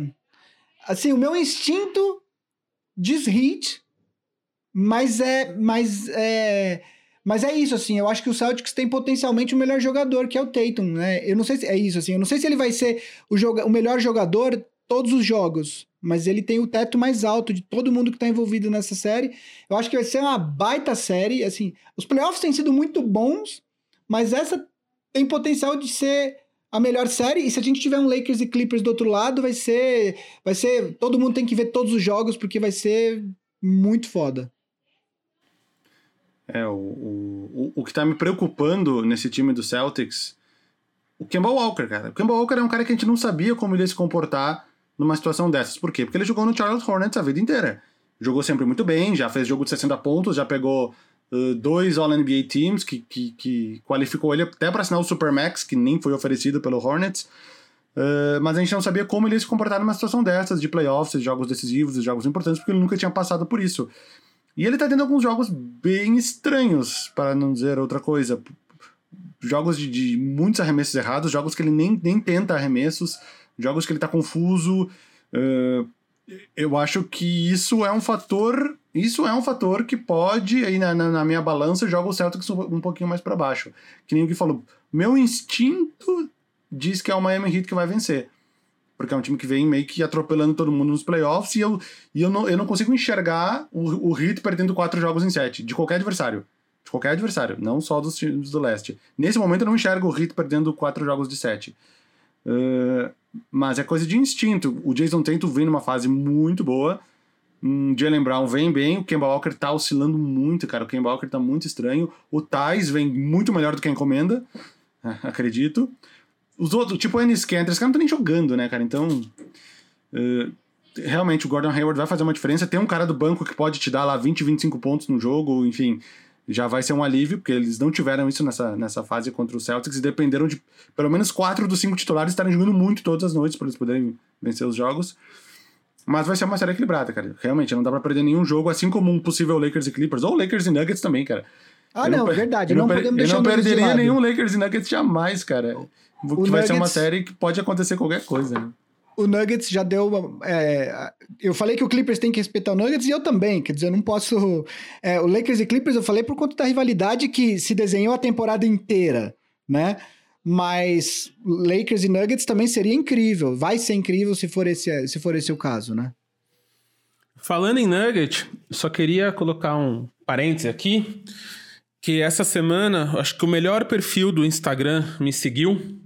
Speaker 2: assim, o meu instinto diz hit, mas é, mas é, mas é isso assim. Eu acho que o Celtics tem potencialmente o melhor jogador, que é o Tatum, né? Eu não sei se é isso assim. Eu não sei se ele vai ser o, joga, o melhor jogador todos os jogos, mas ele tem o teto mais alto de todo mundo que está envolvido nessa série. Eu acho que vai ser uma baita série. Assim, os playoffs têm sido muito bons, mas essa tem potencial de ser a melhor série. E se a gente tiver um Lakers e Clippers do outro lado, vai ser. Vai ser. Todo mundo tem que ver todos os jogos, porque vai ser muito foda.
Speaker 3: É, o, o, o que tá me preocupando nesse time do Celtics. O Kemba Walker, cara. O Kemba Walker é um cara que a gente não sabia como ele ia se comportar numa situação dessas. Por quê? Porque ele jogou no Charlotte Hornets a vida inteira. Jogou sempre muito bem, já fez jogo de 60 pontos, já pegou uh, dois All-NBA Teams, que, que, que, qualificou ele até para assinar o Supermax, que nem foi oferecido pelo Hornets. Uh, mas a gente não sabia como ele ia se comportar numa situação dessas, de playoffs, de jogos decisivos, de jogos importantes, porque ele nunca tinha passado por isso. E ele tá tendo alguns jogos bem estranhos, para não dizer outra coisa. Jogos de, de muitos arremessos errados, jogos que ele nem, nem tenta arremessos, jogos que ele tá confuso. Uh, eu acho que isso é um fator. Isso é um fator que pode, aí na, na, na minha balança, joga o Celtics um, um pouquinho mais para baixo. Que nem o que falou. Meu instinto diz que é o Miami Heat que vai vencer. Porque é um time que vem meio que atropelando todo mundo nos playoffs e eu, e eu, não, eu não consigo enxergar o, o Heat perdendo quatro jogos em sete, de qualquer adversário. De qualquer adversário, não só dos times do leste. Nesse momento eu não enxergo o Heat perdendo quatro jogos de sete. Uh, mas é coisa de instinto. O Jason Tatum vem numa fase muito boa. Um Jalen Brown vem bem, o Kemba Walker tá oscilando muito, cara. O Kemba Walker tá muito estranho. O Thais vem muito melhor do que a encomenda, acredito. Os outros, tipo o Ennis Cantor, esse cara não tá nem jogando, né, cara? Então, uh, realmente o Gordon Hayward vai fazer uma diferença. Tem um cara do banco que pode te dar lá 20, 25 pontos no jogo, enfim já vai ser um alívio, porque eles não tiveram isso nessa, nessa fase contra o Celtics e dependeram de pelo menos quatro dos cinco titulares estarem jogando muito todas as noites para eles poderem vencer os jogos. Mas vai ser uma série equilibrada, cara. Realmente, não dá pra perder nenhum jogo, assim como um possível Lakers e Clippers, ou Lakers e Nuggets também, cara.
Speaker 2: Ah, eu não, não verdade. Eu não, podemos deixar
Speaker 3: Eu não perderia nenhum Lakers e Nuggets jamais, cara. O que vai Nuggets... ser uma série que pode acontecer qualquer coisa, né?
Speaker 2: o Nuggets já deu. É, eu falei que o Clippers tem que respeitar o Nuggets e eu também. Quer dizer, eu não posso. É, o Lakers e Clippers eu falei por conta da rivalidade que se desenhou a temporada inteira, né? Mas Lakers e Nuggets também seria incrível. Vai ser incrível se for esse, se for esse o caso, né?
Speaker 1: Falando em Nugget, só queria colocar um parêntese aqui. Que essa semana, acho que o melhor perfil do Instagram me seguiu,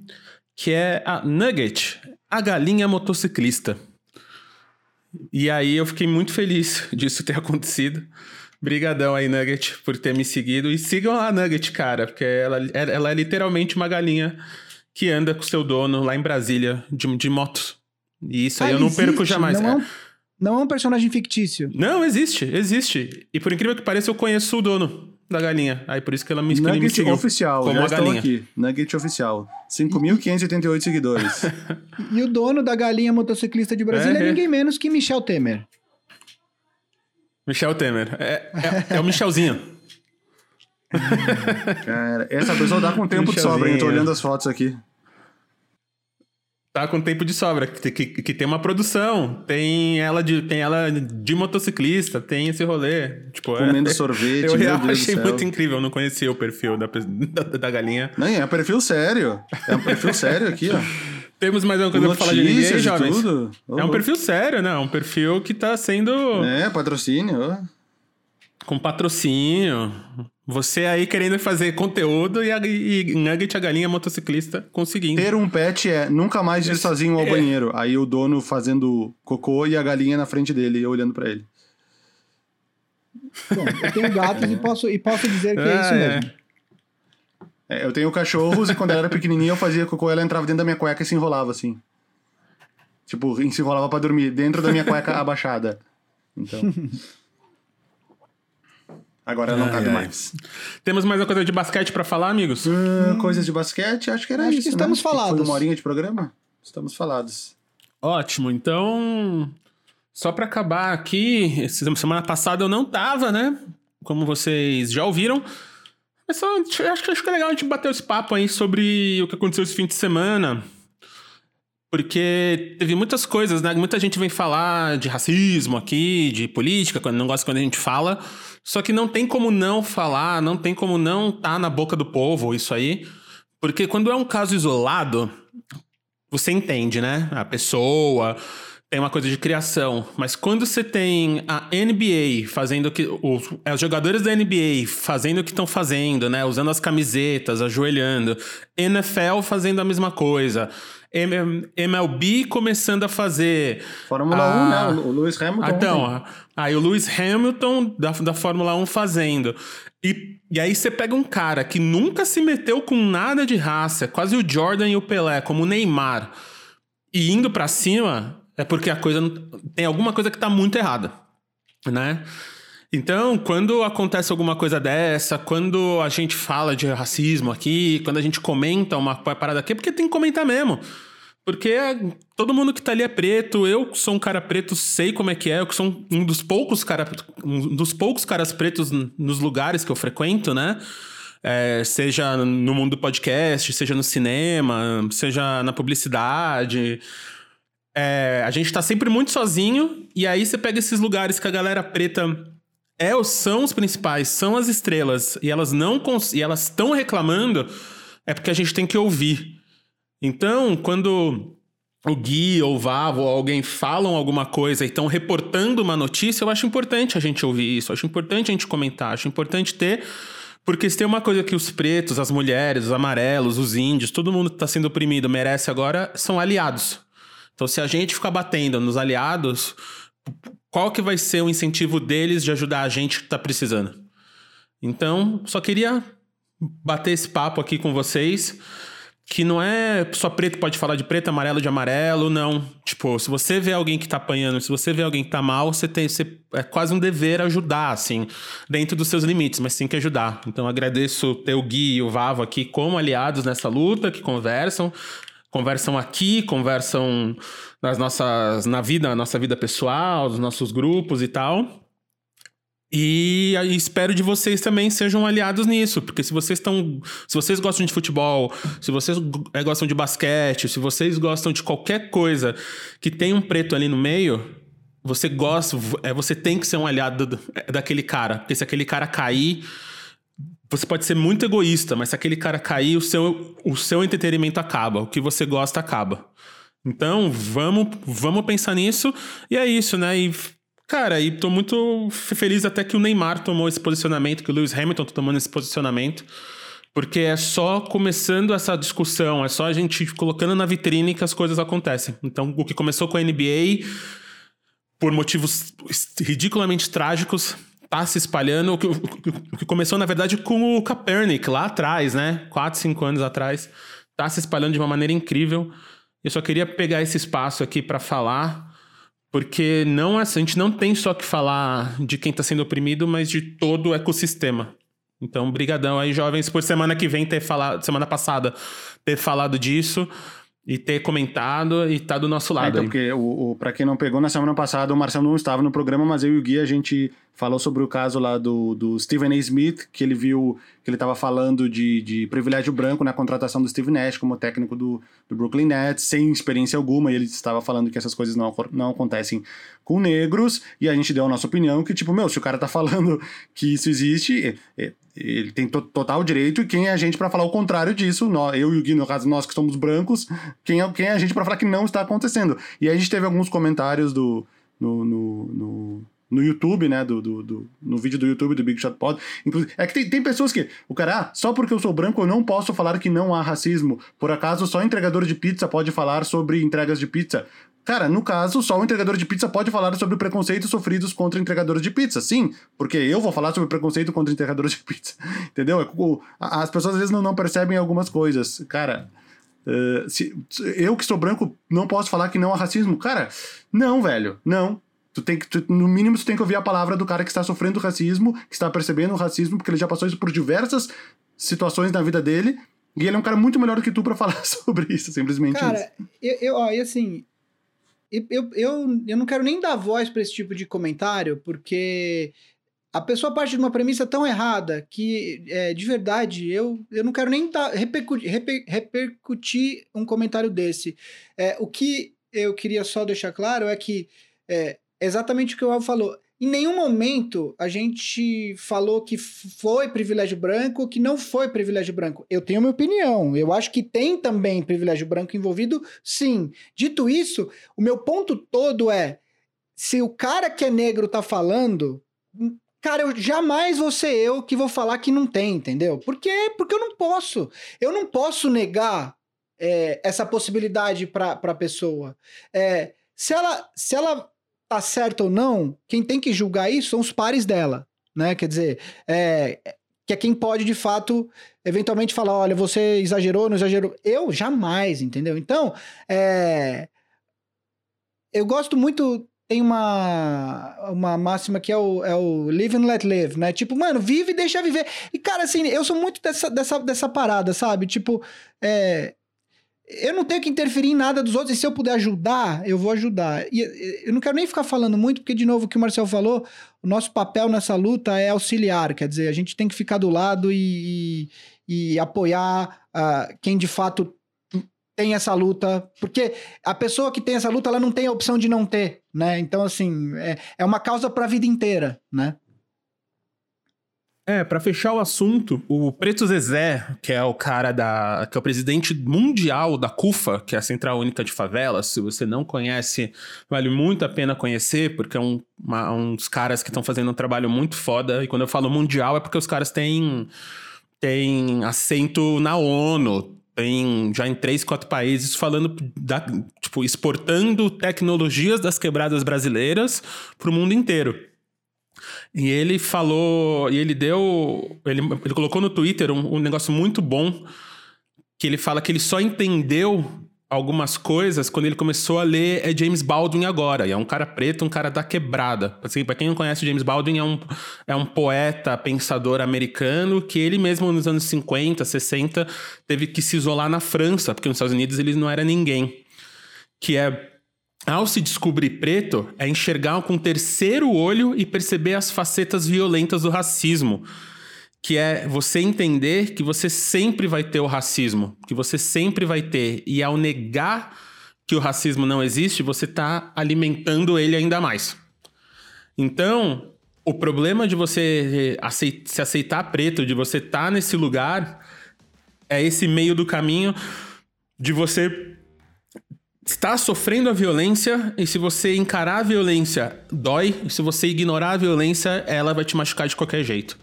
Speaker 1: que é a Nugget, a galinha motociclista. E aí eu fiquei muito feliz disso ter acontecido. Brigadão aí, Nugget, por ter me seguido. E sigam a Nugget, cara, porque ela, ela é literalmente uma galinha que anda com seu dono lá em Brasília de, de moto. E isso aí ah, eu não existe, perco jamais.
Speaker 2: Não é, um, não é um personagem fictício.
Speaker 1: Não, existe, existe. E por incrível que pareça, eu conheço o dono da galinha. Aí por isso que ela me,
Speaker 3: Nugget
Speaker 1: me seguiu.
Speaker 3: oficial, como já a galinha. aqui. Nugget oficial. 5.588 seguidores.
Speaker 2: e o dono da galinha motociclista de Brasília é, é ninguém menos que Michel Temer.
Speaker 1: Michel Temer. É, é, é o Michelzinho.
Speaker 3: Cara, essa pessoa tá com tempo de sobra, hein? Eu tô olhando as fotos aqui.
Speaker 1: Tá com tempo de sobra, que, que, que, tem uma produção, tem ela de, tem ela de motociclista, tem esse rolê. Tipo,
Speaker 3: Comendo é, sorvete. Eu,
Speaker 1: eu achei muito incrível, eu não conhecia o perfil da, da, da galinha.
Speaker 3: Não, é um perfil sério. É um perfil sério aqui, ó.
Speaker 1: Temos mais uma coisa pra falar de ninguém, jovens? Tudo. Oh, é um perfil sério, né? É um perfil que tá sendo.
Speaker 3: É, patrocínio.
Speaker 1: Com patrocínio. Você aí querendo fazer conteúdo e, a, e Nugget, a galinha motociclista, conseguindo.
Speaker 3: Ter um pet é nunca mais ir sozinho ao é. banheiro. Aí o dono fazendo cocô e a galinha na frente dele, olhando para ele.
Speaker 2: Bom, eu tenho gatos e, posso, e posso dizer que é, é isso mesmo.
Speaker 3: É, eu tenho cachorros e quando ela era pequenininha eu fazia cocô ela entrava dentro da minha cueca e se enrolava assim. Tipo, se enrolava para dormir dentro da minha cueca abaixada. Então... Agora não cabe mais.
Speaker 1: Temos mais uma coisa de basquete para falar, amigos?
Speaker 3: Hum, coisas de basquete? Acho que era Acho isso.
Speaker 2: Que estamos
Speaker 3: né?
Speaker 2: falados.
Speaker 3: Foi uma horinha de programa? Estamos falados.
Speaker 1: Ótimo. Então, só para acabar aqui, semana passada eu não tava, né? Como vocês já ouviram. Mas só, acho, acho que é legal a gente bater esse papo aí sobre o que aconteceu esse fim de semana. Porque teve muitas coisas, né? Muita gente vem falar de racismo aqui, de política, quando não gosta quando a gente fala. Só que não tem como não falar, não tem como não tá na boca do povo isso aí. Porque quando é um caso isolado, você entende, né? A pessoa tem uma coisa de criação. Mas quando você tem a NBA fazendo o que. Os, os jogadores da NBA fazendo o que estão fazendo, né? Usando as camisetas, ajoelhando. NFL fazendo a mesma coisa. MLB começando a fazer.
Speaker 3: Fórmula a... 1, né? O Lewis Hamilton.
Speaker 1: Então, aí o Lewis Hamilton da, da Fórmula 1 fazendo. E, e aí você pega um cara que nunca se meteu com nada de raça, quase o Jordan e o Pelé, como o Neymar, e indo para cima, é porque a coisa. Tem alguma coisa que tá muito errada, né? Então, quando acontece alguma coisa dessa, quando a gente fala de racismo aqui, quando a gente comenta uma parada aqui, é porque tem que comentar mesmo. Porque todo mundo que tá ali é preto, eu sou um cara preto, sei como é que é, eu sou um dos poucos, cara, um dos poucos caras pretos nos lugares que eu frequento, né? É, seja no mundo do podcast, seja no cinema, seja na publicidade. É, a gente tá sempre muito sozinho, e aí você pega esses lugares que a galera preta é, são os principais, são as estrelas, e elas não e elas estão reclamando, é porque a gente tem que ouvir. Então, quando o Gui ou o Vavo ou alguém falam alguma coisa e estão reportando uma notícia, eu acho importante a gente ouvir isso, acho importante a gente comentar, acho importante ter. Porque se tem uma coisa que os pretos, as mulheres, os amarelos, os índios, todo mundo que está sendo oprimido merece agora, são aliados. Então, se a gente ficar batendo nos aliados, qual que vai ser o incentivo deles de ajudar a gente que está precisando? Então, só queria bater esse papo aqui com vocês, que não é só preto pode falar de preto, amarelo de amarelo, não. Tipo, se você vê alguém que tá apanhando, se você vê alguém que tá mal, você tem você, é quase um dever ajudar, assim, dentro dos seus limites, mas tem que ajudar. Então, agradeço ter o Gui e o Vavo aqui como aliados nessa luta, que conversam, conversam aqui, conversam nas nossas na vida, na nossa vida pessoal, nos nossos grupos e tal. E, e espero de vocês também sejam aliados nisso, porque se vocês estão, se vocês gostam de futebol, se vocês é, gostam de basquete, se vocês gostam de qualquer coisa que tem um preto ali no meio, você gosta, é, você tem que ser um aliado daquele cara, porque se aquele cara cair, você pode ser muito egoísta, mas se aquele cara cair, o seu, o seu entretenimento acaba. O que você gosta acaba. Então, vamos, vamos pensar nisso. E é isso, né? E, cara, e tô muito feliz até que o Neymar tomou esse posicionamento, que o Lewis Hamilton tá tomando esse posicionamento. Porque é só começando essa discussão, é só a gente colocando na vitrine que as coisas acontecem. Então, o que começou com a NBA, por motivos ridiculamente trágicos, tá se espalhando. O que, o que começou, na verdade, com o Kaepernick lá atrás, né? Quatro, cinco anos atrás. Tá se espalhando de uma maneira incrível. Eu só queria pegar esse espaço aqui para falar, porque não a gente não tem só que falar de quem está sendo oprimido, mas de todo o ecossistema. Então, brigadão aí, jovens, por semana que vem ter falado, semana passada, ter falado disso e ter comentado e tá do nosso lado. É,
Speaker 3: então, porque o, o para quem não pegou na semana passada, o Marcelo não estava no programa, mas eu e o Gui a gente falou sobre o caso lá do, do Stephen A. Smith, que ele viu que ele estava falando de, de privilégio branco na contratação do Steve Nash como técnico do, do Brooklyn Nets, sem experiência alguma, e ele estava falando que essas coisas não, não acontecem com negros, e a gente deu a nossa opinião que, tipo, meu, se o cara tá falando que isso existe, ele tem to total direito, e quem é a gente para falar o contrário disso? Nós, eu e o Gui, no caso, nós que somos brancos, quem é, quem é a gente para falar que não está acontecendo? E aí a gente teve alguns comentários do, no, no, no no YouTube, né? Do, do, do, no vídeo do YouTube do Big Shot Pod. Inclusive, é que tem, tem pessoas que. O cara, ah, só porque eu sou branco eu não posso falar que não há racismo. Por acaso, só entregador de pizza pode falar sobre entregas de pizza. Cara, no caso, só o entregador de pizza pode falar sobre preconceitos sofridos contra entregadores de pizza. Sim, porque eu vou falar sobre preconceito contra entregadores de pizza. Entendeu? É as pessoas às vezes não, percebem algumas coisas. Cara, uh, se, eu que sou branco não posso falar que não há racismo. Cara, não, velho, não. Tu tem que, tu, no mínimo, tu tem que ouvir a palavra do cara que está sofrendo racismo, que está percebendo o racismo, porque ele já passou isso por diversas situações na vida dele. E ele é um cara muito melhor do que tu para falar sobre isso, simplesmente.
Speaker 2: Cara, isso. eu, eu, ó, e assim, eu, eu, eu não quero nem dar voz para esse tipo de comentário, porque a pessoa parte de uma premissa tão errada que, é, de verdade, eu, eu não quero nem dar, repercutir, reper, repercutir um comentário desse. É, o que eu queria só deixar claro é que é, exatamente o que o Alvo falou. Em nenhum momento a gente falou que foi privilégio branco ou que não foi privilégio branco. Eu tenho minha opinião. Eu acho que tem também privilégio branco envolvido, sim. Dito isso, o meu ponto todo é: se o cara que é negro tá falando, cara, eu jamais vou ser eu que vou falar que não tem, entendeu? Por quê? Porque eu não posso. Eu não posso negar é, essa possibilidade para a pessoa. É, se ela, se ela tá certo ou não, quem tem que julgar isso são os pares dela, né? Quer dizer, é, que é quem pode de fato eventualmente falar, olha, você exagerou, não exagerou. Eu jamais, entendeu? Então, é, eu gosto muito tem uma, uma máxima que é o, é o live and let live, né? Tipo, mano, vive e deixa viver. E, cara, assim, eu sou muito dessa, dessa, dessa parada, sabe? Tipo, é, eu não tenho que interferir em nada dos outros, e se eu puder ajudar, eu vou ajudar. E eu não quero nem ficar falando muito, porque, de novo, o que o Marcel falou, o nosso papel nessa luta é auxiliar, quer dizer, a gente tem que ficar do lado e, e, apoiar uh, quem de fato tem essa luta, porque a pessoa que tem essa luta, ela não tem a opção de não ter, né? Então, assim, é, é uma causa para a vida inteira, né?
Speaker 1: É, para fechar o assunto, o Preto Zezé, que é o cara da. que é o presidente mundial da CUFA, que é a Central Única de Favelas, se você não conhece, vale muito a pena conhecer, porque é um, uma, uns caras que estão fazendo um trabalho muito foda. E quando eu falo mundial é porque os caras têm, têm assento na ONU, tem já em três, quatro países falando da, tipo, exportando tecnologias das quebradas brasileiras para o mundo inteiro. E ele falou, e ele deu, ele, ele colocou no Twitter um, um negócio muito bom, que ele fala que ele só entendeu algumas coisas quando ele começou a ler é James Baldwin agora. E é um cara preto, um cara da quebrada. Assim, para quem não conhece, James Baldwin é um, é um poeta, pensador americano que ele mesmo nos anos 50, 60 teve que se isolar na França, porque nos Estados Unidos ele não era ninguém. Que é ao se descobrir preto, é enxergar com um terceiro olho e perceber as facetas violentas do racismo. Que é você entender que você sempre vai ter o racismo, que você sempre vai ter. E ao negar que o racismo não existe, você está alimentando ele ainda mais. Então, o problema de você se aceitar preto, de você estar tá nesse lugar, é esse meio do caminho de você está sofrendo a violência e se você encarar a violência, dói. E se você ignorar a violência, ela vai te machucar de qualquer jeito.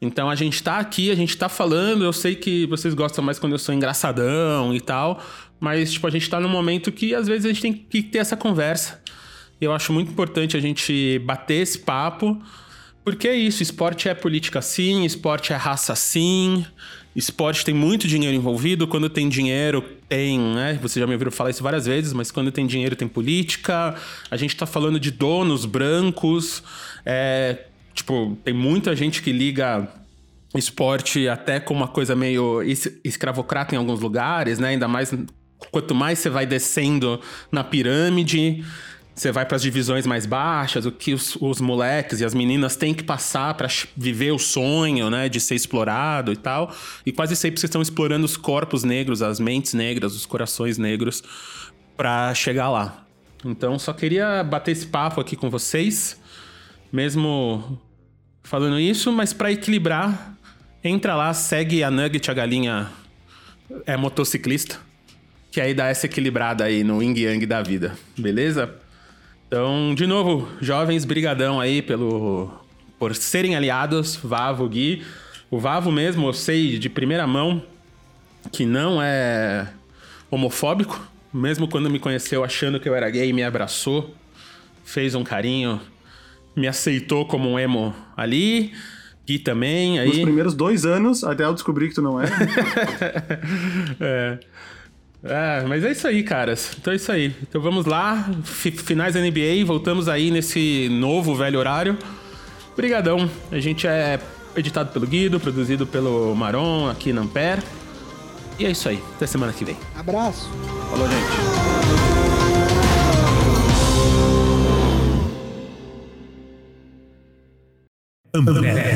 Speaker 1: Então a gente tá aqui, a gente tá falando, eu sei que vocês gostam mais quando eu sou engraçadão e tal, mas tipo, a gente tá num momento que às vezes a gente tem que ter essa conversa. Eu acho muito importante a gente bater esse papo, porque é isso, esporte é política sim, esporte é raça sim, Esporte tem muito dinheiro envolvido. Quando tem dinheiro, tem, né? Você já me ouviu falar isso várias vezes, mas quando tem dinheiro, tem política. A gente tá falando de donos brancos. É, tipo, tem muita gente que liga esporte até com uma coisa meio escravocrata em alguns lugares, né? Ainda mais quanto mais você vai descendo na pirâmide. Você vai para as divisões mais baixas, o que os, os, moleques e as meninas têm que passar para viver o sonho, né, de ser explorado e tal. E quase sempre vocês estão explorando os corpos negros, as mentes negras, os corações negros para chegar lá. Então, só queria bater esse papo aqui com vocês, mesmo falando isso, mas para equilibrar, entra lá, segue a Nugget, a galinha é motociclista, que aí dá essa equilibrada aí no yin yang da vida, beleza? Então, de novo, jovens, brigadão aí pelo por serem aliados, Vavo, Gui. O Vavo mesmo, eu sei de primeira mão que não é homofóbico, mesmo quando me conheceu achando que eu era gay, me abraçou, fez um carinho, me aceitou como um emo ali. Gui também, aí...
Speaker 3: Nos primeiros dois anos, até eu descobrir que tu não é.
Speaker 1: é. É, mas é isso aí, caras. Então é isso aí. Então vamos lá, finais da NBA, voltamos aí nesse novo velho horário. Obrigadão. A gente é editado pelo Guido, produzido pelo Maron aqui na Ampère. E é isso aí. Até semana que vem.
Speaker 2: Abraço.
Speaker 3: Falou, gente. Ampere.